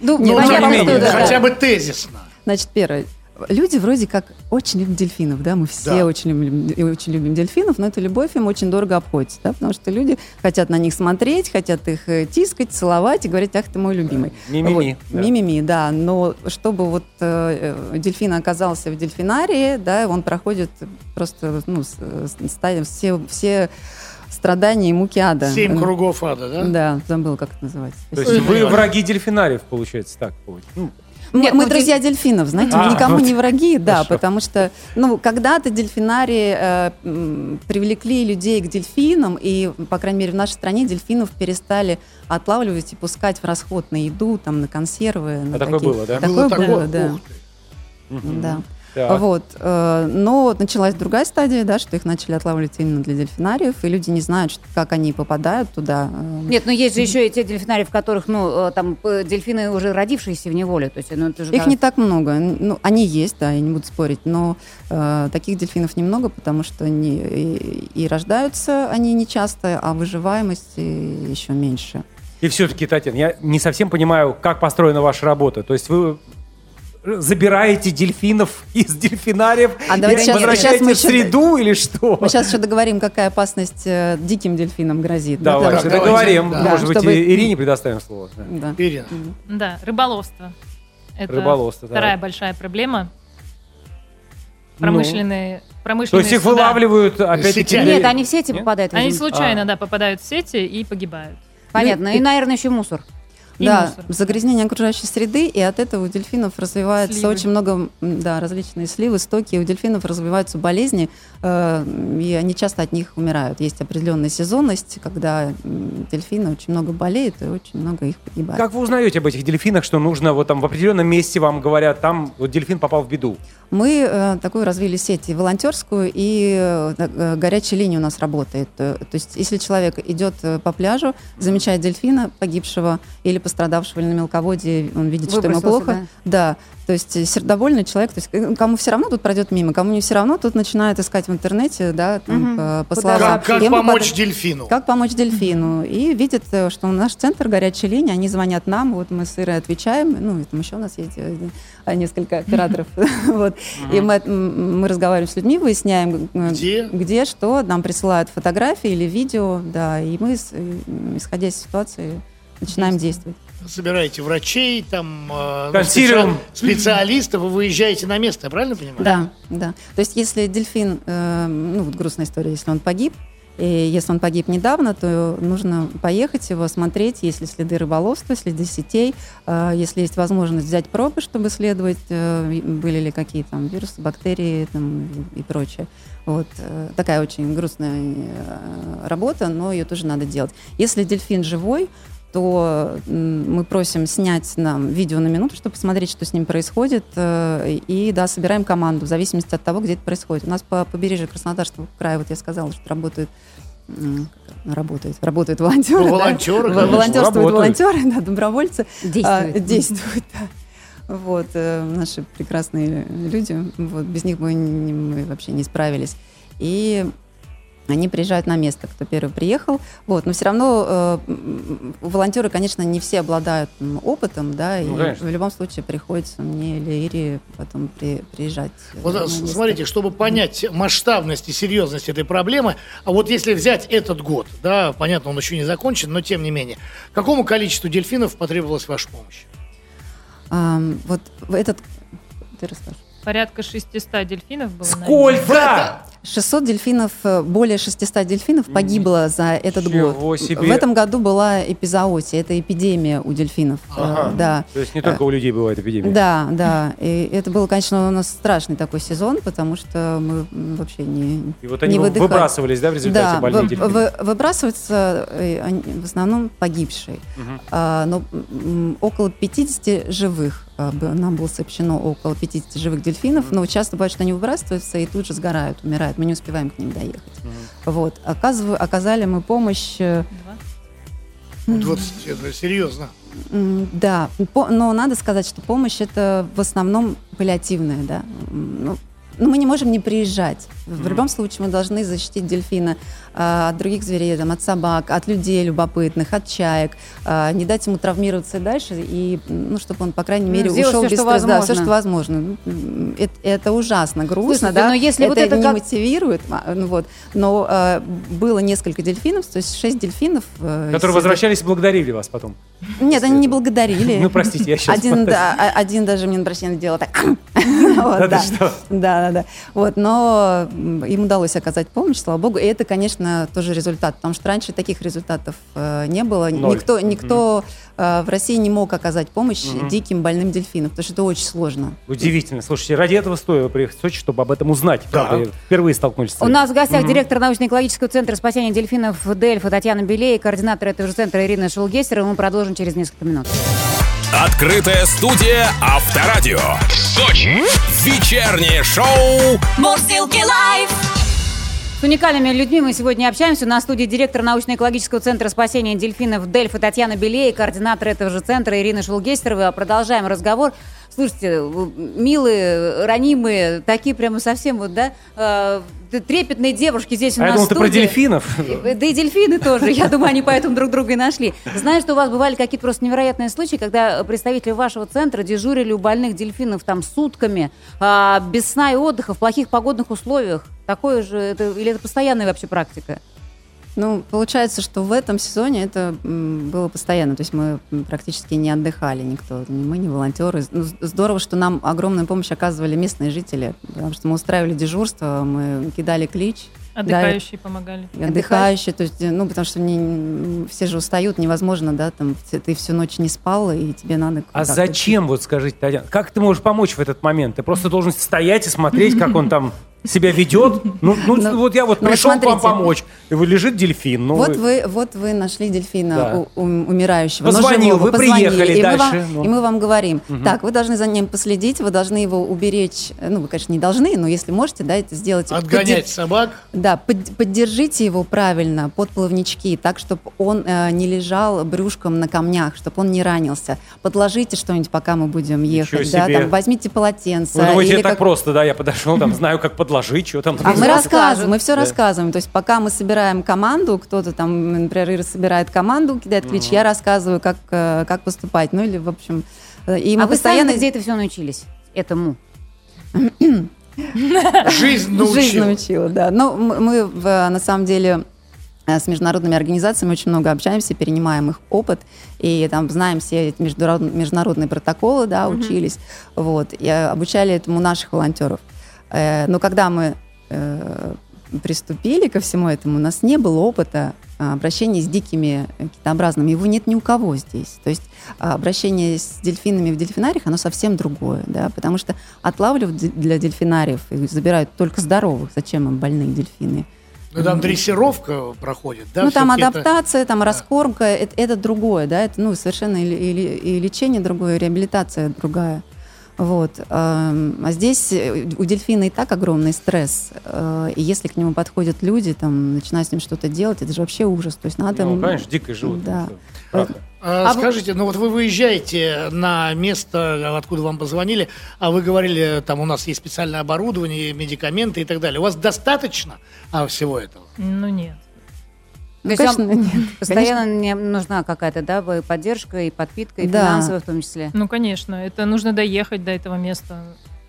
Ну, Нет, понятно, что да, Хотя да. бы тезисно. Значит, первое. Люди вроде как очень любят дельфинов, да, мы все Да. очень любим, и очень любим дельфинов, но эта любовь им очень дорого обходится, да, потому что люди хотят на них смотреть, хотят их э, тискать, целовать и говорить, ах, ты мой любимый. Мимими, Вот. да. Мимими, да, но чтобы вот э, э, дельфин оказался в дельфинарии, да, он проходит просто, ну, с- с- ста- все, все страдания и муки ада. Семь Э, кругов ада, да? Да, забыл, как это называется. То есть вы враги дельфинариев, получается, так. Ну, Нет, мы ну, друзья дельфинов, знаете, А, мы никому вот. не враги, да, Хорошо. потому что, ну, когда-то дельфинарии э, привлекли людей к дельфинам, и, по крайней мере, в нашей стране дельфинов перестали отлавливать и пускать в расход на еду, там, на консервы. на А такое такие- было, да? Такое Было было, такое? да. Ух ты. Да. Так. Вот. э, Но началась другая стадия, да, что их начали отлавливать именно для дельфинариев, и люди не знают, что- как они попадают туда. э, Нет, но есть же еще и те дельфинарии, в которых, ну, э, там, дельфины уже родившиеся в неволе. То есть, ну, это же Их как- не так много. Ну, они есть, да, я не буду спорить, но э, таких дельфинов немного, потому что они и, и рождаются они не часто, а выживаемость еще меньше. И все-таки, Татьяна, я не совсем понимаю, как построена ваша работа. То есть вы забираете дельфинов из дельфинариев А и сейчас- возвращаете сейчас мы в среду или что? Мы сейчас еще договорим, какая опасность э, диким дельфинам грозит. Давайте Да, давайте, договорим. да. Может быть, чтобы- и Ирине предоставим слово. Да. Да. Ирина. Да, рыболовство. Это Рыболовство, да. вторая большая проблема. Ну. Промышленные, То промышленные есть их суда. вылавливают опять-таки... Нет, они в сети Нет? попадают. Они случайно, А. да, попадают в сети и погибают. Понятно. И, наверное, еще мусор. И да, мусор. загрязнение окружающей среды, и от этого у дельфинов развивается Сливы. очень много, да, различные сливы, стоки, у дельфинов развиваются болезни, э, и они часто от них умирают. Есть определенная сезонность, когда дельфины очень много болеют, и очень много их погибает. Как вы узнаете об этих дельфинах, что нужно вот там в определенном месте вам говорят, там вот дельфин попал в беду? Мы э, такую развили сеть и волонтерскую, и э, э, горячая линия у нас работает. То есть, если человек идет по пляжу, замечает дельфина погибшего или пострадавшего или на мелководье, он видит, что ему плохо. Да. То есть сердобольный человек, то есть кому все равно тут пройдет мимо, кому не все равно, тут начинает искать в интернете, да, там, Мгм. по, по словам. Как, как помочь под- дельфину? как помочь дельфину? И видят, э, что наш центр горячей линии, они звонят нам, вот мы с Ирой отвечаем, ну, и там еще у нас есть несколько операторов, вот, и мы, мы разговариваем с людьми, выясняем, Где? где, что, нам присылают фотографии или видео, да, и мы, э, исходя из ситуации, начинаем действовать. Собираете врачей, там, э, ну, Консилиум. специа- специалистов, вы выезжаете на место, я правильно понимаю? Да, да. То есть, если дельфин, э, ну вот грустная история, если он погиб, и если он погиб недавно, то нужно поехать его осмотреть, есть ли следы рыболовства, следы сетей, э, если есть возможность взять пробы, чтобы исследовать, э, были ли какие там вирусы, бактерии там, и, и прочее. Вот э, такая очень грустная э, работа, но ее тоже надо делать. Если дельфин живой, то мы просим снять нам видео на минуту, чтобы посмотреть, что с ним происходит, э, и да, собираем команду в зависимости от того, где это происходит. У нас по побережью Краснодарского края, вот я сказала, что работают м, работают, работают волонтеры. Ну, да. волонтеры, Во- конечно, волонтерствуют работают. волонтеры, да, добровольцы. Действует. А, действуют, да. Вот, э, наши прекрасные люди, вот, без них бы не- мы вообще не справились. И они приезжают на место, кто первый приехал. Вот, но все равно э, волонтеры, конечно, не все обладают м, опытом, да, Ну, и конечно. в любом случае приходится мне или Ире потом при- приезжать. э, Вот, на место. смотрите, чтобы понять масштабность и серьезность этой проблемы, а вот если взять этот год, да, понятно, он еще не закончен, но тем не менее, какому количеству дельфинов потребовалась ваша помощь? Ам, вот в этот... Ты расскажешь. Порядка 600 дельфинов было. Сколько? 600 дельфинов, э, более 600 дельфинов погибло за этот Ничего год. себе. В этом году была эпизоотия, это эпидемия у дельфинов. э, Ага. Да. То есть не только у людей бывает эпидемия. Да, да. И это был, конечно, у нас страшный такой сезон, потому что мы вообще не И вот они не вы- выдыхали. выбрасывались, да, в результате да, больные вы- дельфины? вы- выбрасываются э, в основном погибшие. А, но около 50 живых. Б- Нам было сообщено около 50 живых дельфинов, но часто бывает, что они выбрасываются и тут же сгорают, умирают. Мы не успеваем к ним доехать. Вот. Оказываю, оказали мы помощь э, Два. Ну, 20, это серьезно. Да, но надо сказать, что помощь это в основном паллиативная, да. Ну, ну, мы не можем не приезжать. В любом случае мы должны защитить дельфина от других зверей, там, от собак, от людей любопытных, от чаек, а, не дать ему травмироваться и дальше, и, ну, чтобы он, по крайней Ну, мере, сделать ушел всё, без стресса. Да, все, что возможно. М, Это, это ужасно, грустно, Слушайте, да. но если это вот это не как- мотивирует, а, ну, вот. Но а, было несколько дельфинов, то есть шесть дельфинов. э, Которые возвращались и благодарили вас потом. Нет, они не благодарили. Ну, простите, я сейчас... Один, да, а- один даже мне на прощание сделал так. Вот, Да да. что? Да, да, да. Вот, но им удалось оказать помощь, слава богу. И это, конечно, тоже результат, потому что раньше таких результатов э, не было. Ноль. Никто, никто э, в России не мог оказать помощь Мгм. диким больным дельфинам, потому что это очень сложно. Удивительно. Слушайте, ради этого стоило приехать в Сочи, чтобы об этом узнать. Правда, впервые столкнулись с У нас в гостях Мгм. директор научно-экологического центра спасения дельфинов Дельфа Татьяна Белей и координатор этого же центра Ирина Шулгесера. Мы продолжим через несколько минут. Открытая студия Авторадио. Сочи. Вечернее шоу Мурзилки лайф. С уникальными людьми мы сегодня общаемся. На студии директор научно-экологического центра спасения дельфинов Дельфа Татьяна Белей координатор этого же центра Ирина Шулгестерова. Продолжаем разговор. Слушайте, милые, ранимые, такие прямо совсем вот, да, э, трепетные девушки здесь у А я нас думал, в ты про дельфинов. И- Да и дельфины тоже. Я думаю, они поэтому друг друга и нашли. Знаю, что у вас бывали какие-то просто невероятные случаи, когда представители вашего центра дежурили у больных дельфинов там сутками, а, без сна и отдыха, в плохих погодных условиях. Такое же, это, или это постоянная вообще практика? Ну, получается, что в этом сезоне это было постоянно. То есть мы практически не отдыхали никто. Ни мы, ни волонтеры. Ну, здорово, что нам огромную помощь оказывали местные жители. Потому что мы устраивали дежурство, мы кидали клич. Отдыхающие помогали. Да, отдыхающие, то есть, ну, потому что не- все же устают, невозможно, да, там, ты- всю ночь не спал, и тебе надо... А зачем, вот скажите, Татьяна, как ты можешь помочь в этот момент? Ты просто должен стоять и смотреть, как он там себя ведет? Ну, ну, вот я вот ну, вот пришел к вам смотрите. помочь, и вот лежит дельфин. Ну, вот, вы, вот вы нашли дельфина Да. у- у- умирающего. но Позвонил, живого. вы Позвонили, приехали и мы дальше, вам- ну. И мы вам говорим, Мгм. так, вы должны за ним последить, вы должны его уберечь. Ну, вы, конечно, не должны, но если можете, да, это сделать. Отгонять Подде- собак. Да, под- поддержите его правильно под плавнички, так, чтобы он э, не лежал брюшком на камнях, чтобы он не ранился. Подложите что-нибудь, пока мы будем ехать. Да, себе. там, возьмите полотенце. Вы думаете, или это так как- просто, да? Я подошел, там, знаю, как подложить, что там. а мы рассказываем, мы все Да. рассказываем. То есть пока мы собираем команду, кто-то там, например, Ира собирает команду, кидает клич, Мгм. я рассказываю, как, э, как поступать. Ну или, в общем, э, и мы а вы постоянно... сами где это все научились? Этому? Жизнь Жизнь научила. научила, да. Ну, мы, в- на самом деле э, с международными организациями очень много общаемся, перенимаем их опыт, и там знаем все эти международ- международные протоколы, да, учились, вот, и обучали этому наших волонтеров. Э, Но когда мы э, приступили ко всему этому, у нас не было опыта а, обращения с дикими э, китообразными. Его нет ни у кого здесь. То есть а, обращение с дельфинами в дельфинариях, оно совсем другое, да, потому что отлавливают для дельфинариев и забирают только здоровых. Зачем им больные дельфины? Ну, там дрессировка проходит, да? ну, там всё-таки это- адаптация, там раскормка, это, это другое, да, это ну, совершенно и, и- и лечение другое, и реабилитация другая. Вот. эм, А здесь э, у дельфина и так огромный стресс. э, И если к нему подходят люди, там, начинают с ним что-то делать, это же вообще ужас. То есть надо... Ну, конечно, дикое животное. Да. Правда. А А скажите, ну вот вы выезжаете на место, откуда вам позвонили, а вы говорили, там у нас есть специальное оборудование, медикаменты и так далее. У вас достаточно а, всего этого? Ну нет. То есть конечно, вам нет. постоянно не нужна какая-то, да, поддержка и подпитка, и Да. финансовая в том числе. Ну, конечно, это нужно доехать до этого места.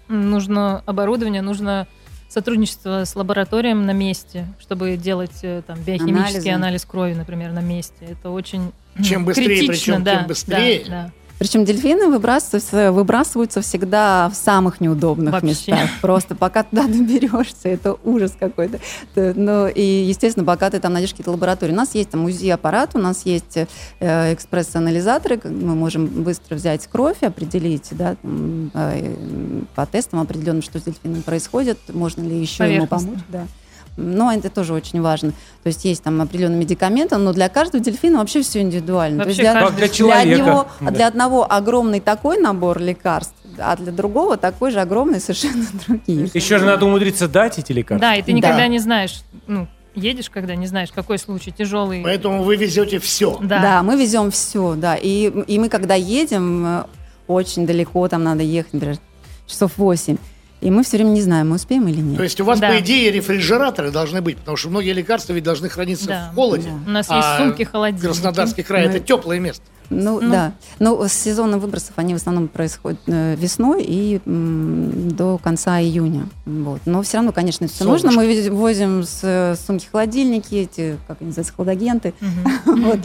Нужно оборудование, нужно сотрудничество с лабораторией на месте, чтобы делать э, там биохимический Анализы. анализ крови, например, на месте. Это очень Чем быстрее, критично, причем да, тем быстрее. да, да. Причем дельфины выбрасываются, выбрасываются всегда в самых неудобных Вообще. местах. Просто пока туда доберешься, это ужас какой-то. Ну и, естественно, пока ты там найдешь какие-то лаборатории. У нас есть там УЗИ-аппарат, у нас есть э, экспресс-анализаторы, мы можем быстро взять кровь, определить да, э, по тестам определенным, что с дельфином происходит, можно ли еще ему помочь. Да. Но это тоже очень важно. То есть есть там определенные медикаменты, но для каждого дельфина вообще все индивидуально. То есть Вообще для, для человека. одного- Да. для одного огромный такой набор лекарств, а для другого такой же огромный совершенно другие. Еще же надо умудриться дать эти лекарства. Да, и ты Да. никогда не знаешь, ну, едешь, когда не знаешь, какой случай, тяжелый. Поэтому вы везете все. Да. Да, мы везем все, да. И, и мы, когда едем, э, очень далеко, там надо ехать, например, часов 8. И мы все время не знаем, мы успеем или нет. То есть у вас, Да. по идее, рефрижераторы должны быть, потому что многие лекарства ведь должны храниться Да. в холоде. У нас А есть сумки, холодильники. Краснодарский край Мы- это теплое место. Ну, Ну. да. Но сезонные выбросов, они в основном происходят э, весной и м, до конца июня. Вот. Но все равно, конечно, это все нужно. Мы возим с, э, сумки-холодильники, эти, как они называются, хладагенты. Мгм. Вот.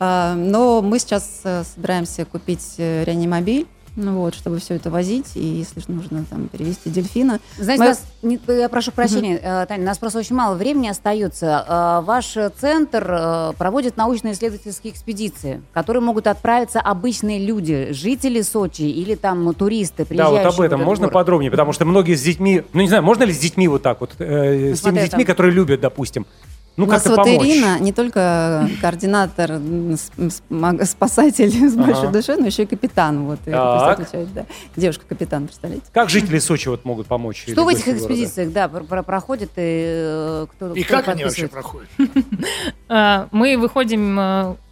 А, Но мы сейчас э, собираемся купить э, реанимобиль, ну вот, чтобы все это возить, и если нужно там перевести дельфина. Знаете, Мы- нас- не- я прошу прощения, э, Таня, у нас просто очень мало времени остается. Э, Ваш центр э, проводит научно-исследовательские экспедиции, в которые могут отправиться обычные люди, жители Сочи или там туристы, Да, приезжающие вот об этом можно город. подробнее, потому что многие с детьми, ну не знаю, можно ли с детьми вот так вот, э, с теми детьми, там- которые любят, допустим, ну У нас вот помочь. Ирина не только координатор, спасатель с большой Ага. душой, но еще и капитан. Вот, отвечает, да. Девушка-капитан, представляете? Как жители Сочи вот могут помочь? Что в этих экспедициях, да, про- про- проходит и э, кто И кто как они вообще проходят? А, Мы выходим э,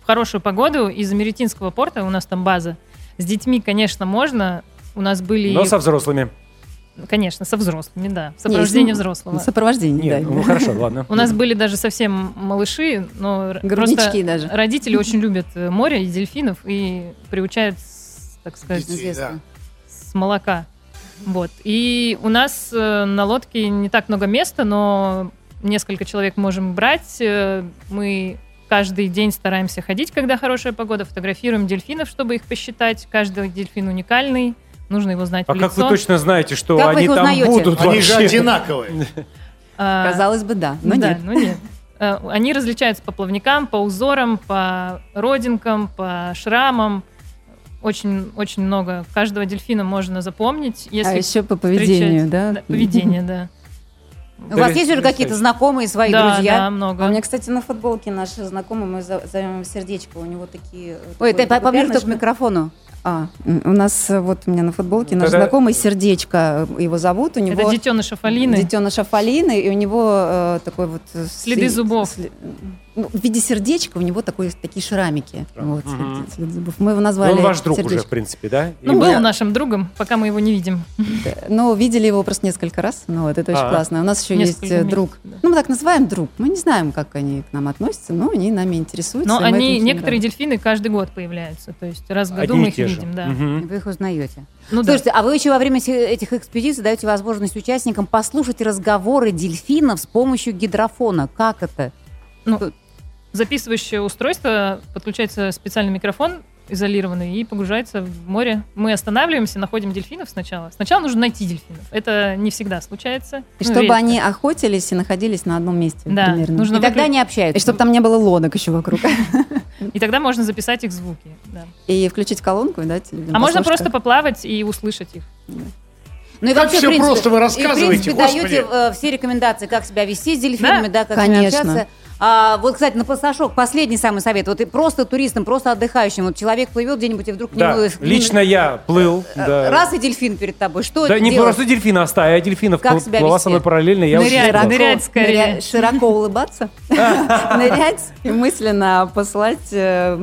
в хорошую погоду из Америтинского порта, у нас там база. С детьми, конечно, можно. У нас были... Но со взрослыми. Конечно, со взрослыми, да. В сопровождении Не, с- взрослого. Сопровождение, Нет, да. ну хорошо, ладно. У нас были даже совсем малыши, но Груднички даже. родители очень любят э, море и дельфинов и приучают, так сказать, Детей, да. с молока. Вот. И у нас э, на лодке не так много места, но несколько человек можем брать. Э, Мы каждый день стараемся ходить, когда хорошая погода, фотографируем дельфинов, чтобы их посчитать. Каждый дельфин уникальный, нужно его знать А в как вы лицо. точно знаете, что Как они там узнаете? будут Они же вообще? одинаковые. А, Казалось бы, да, но да, нет. ну нет. Э, Они различаются по плавникам, по узорам, по родинкам, по шрамам. Очень, очень много. Каждого дельфина можно запомнить. Если а еще по встречать- поведению, да? Да, поведение, да. У вас есть уже какие-то знакомые свои да, друзья? да, А много. у меня, кстати, на футболке наши знакомые, мы зовем сердечко, у него такие... Ой, ты по- поближе к микрофону. А, у нас э, вот у меня на футболке наш это- знакомый сердечко, э, его зовут, у него... Это детеныш Афалины. Детеныш Афалины, и у него э, такой вот... э, Следы сли- зубов. сли- ну, в виде сердечка у него такой, такие шрамики. Вот, след зубов. Мы его Ну, назвали Он ваш друг уже, сердечко. в принципе, да? Ну, И- был Да. нашим другом, пока мы его не видим. Да. Но видели его просто несколько раз. Ну, вот это очень А. классно. У нас еще Несколько есть э, месяцев, друг. да. Ну, мы так называем друг. Мы не знаем, как они к нам относятся, но они нами интересуются. Но они, очень некоторые дельфины каждый год появляются. То есть раз в году Одни мы их те же. видим, да. Мгм. Вы их узнаете. Ну да. Слушайте, а вы еще во время этих экспедиций даете возможность участникам послушать разговоры дельфинов с помощью гидрофона. Как это? Ну, записывающее устройство, подключается специальный микрофон изолированный и погружается в море. Мы останавливаемся, находим дельфинов сначала. Сначала нужно найти дельфинов. Это не всегда случается. И Ну, чтобы редко. они охотились и находились на одном месте Да, примерно. нужно И тогда выклю- они общаются. И чтобы там не было лодок еще вокруг. И тогда можно записать их звуки. да. И включить колонку и дать людям А можно просто как- поплавать и услышать их. Ну и Как вообще, всё в принципе, просто вы и, в рассказываете, принципе, господи. даете э, все рекомендации, как себя вести с дельфинами, да, как с ними Конечно. общаться. А, вот, кстати, на пасашок последний самый совет. Вот и просто туристам, просто отдыхающим. Вот человек плывет где-нибудь и вдруг к Да, нему... лично я плыл. да. Раз и дельфин перед тобой. Что Да не делать? просто дельфина, а стая дельфинов Как пл- себя плыла вести? со мной параллельно. Я Нырять, устал. нырять скорее. Ныря- Широко улыбаться, нырять и мысленно посылать э,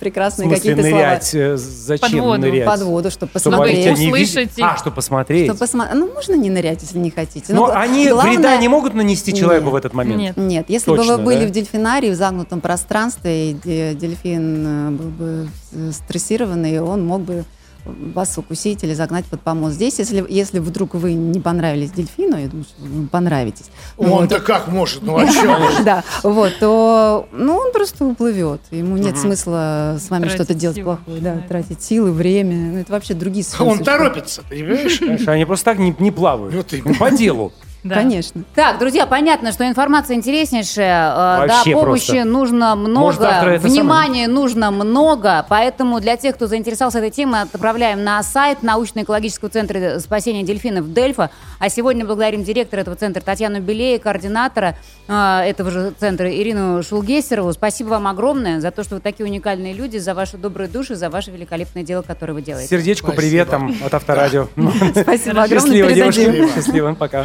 прекрасные какие-то слова нырять? э, Зачем нырять? под воду, чтобы они посмотреть. услышать. А, чтобы посмотреть. Чтобы посмотреть. Ну, можно не нырять, если не хотите. Но Ну, они главное- вреда не могут нанести человеку в этот момент? Нет. Нет, если бы вы были да? в дельфинарии, в загнутом пространстве, и де- дельфин э, был бы э, стрессированный, он мог бы вас укусить или загнать под помост. Здесь, если, если вдруг вы не понравились дельфину, я думаю, что вы понравитесь. Он-то как может? Ну, а чё? Да, вот, то, ну, он просто уплывет. Ему нет смысла с вами что-то делать плохое, да, тратить силы, время. Ну, это вообще другие Он совершенно- торопится, понимаешь? Они просто так не, плавают. Вот Ну, по делу. Да. Конечно. Так, друзья, понятно, что информация интереснейшая. э, Да, Вообще помощи просто. нужно Может, много, это внимания нужно много, поэтому для тех, кто заинтересовался этой темой, отправляем на сайт научно-экологического центра спасения дельфинов Дельфа. А сегодня благодарим директора этого центра Татьяну Белея, координатора э, этого же центра Ирину Шулгесерову. Спасибо вам огромное за то, что вы такие уникальные люди, за ваши добрые души, за ваше великолепное дело, которое вы делаете. Сердечку Спасибо. привет там от Авторадио. Спасибо огромное, Счастливо, девушки. Счастливо, пока.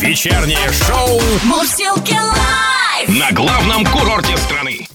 Вечернее шоу Мурзилки лайф! на главном курорте страны.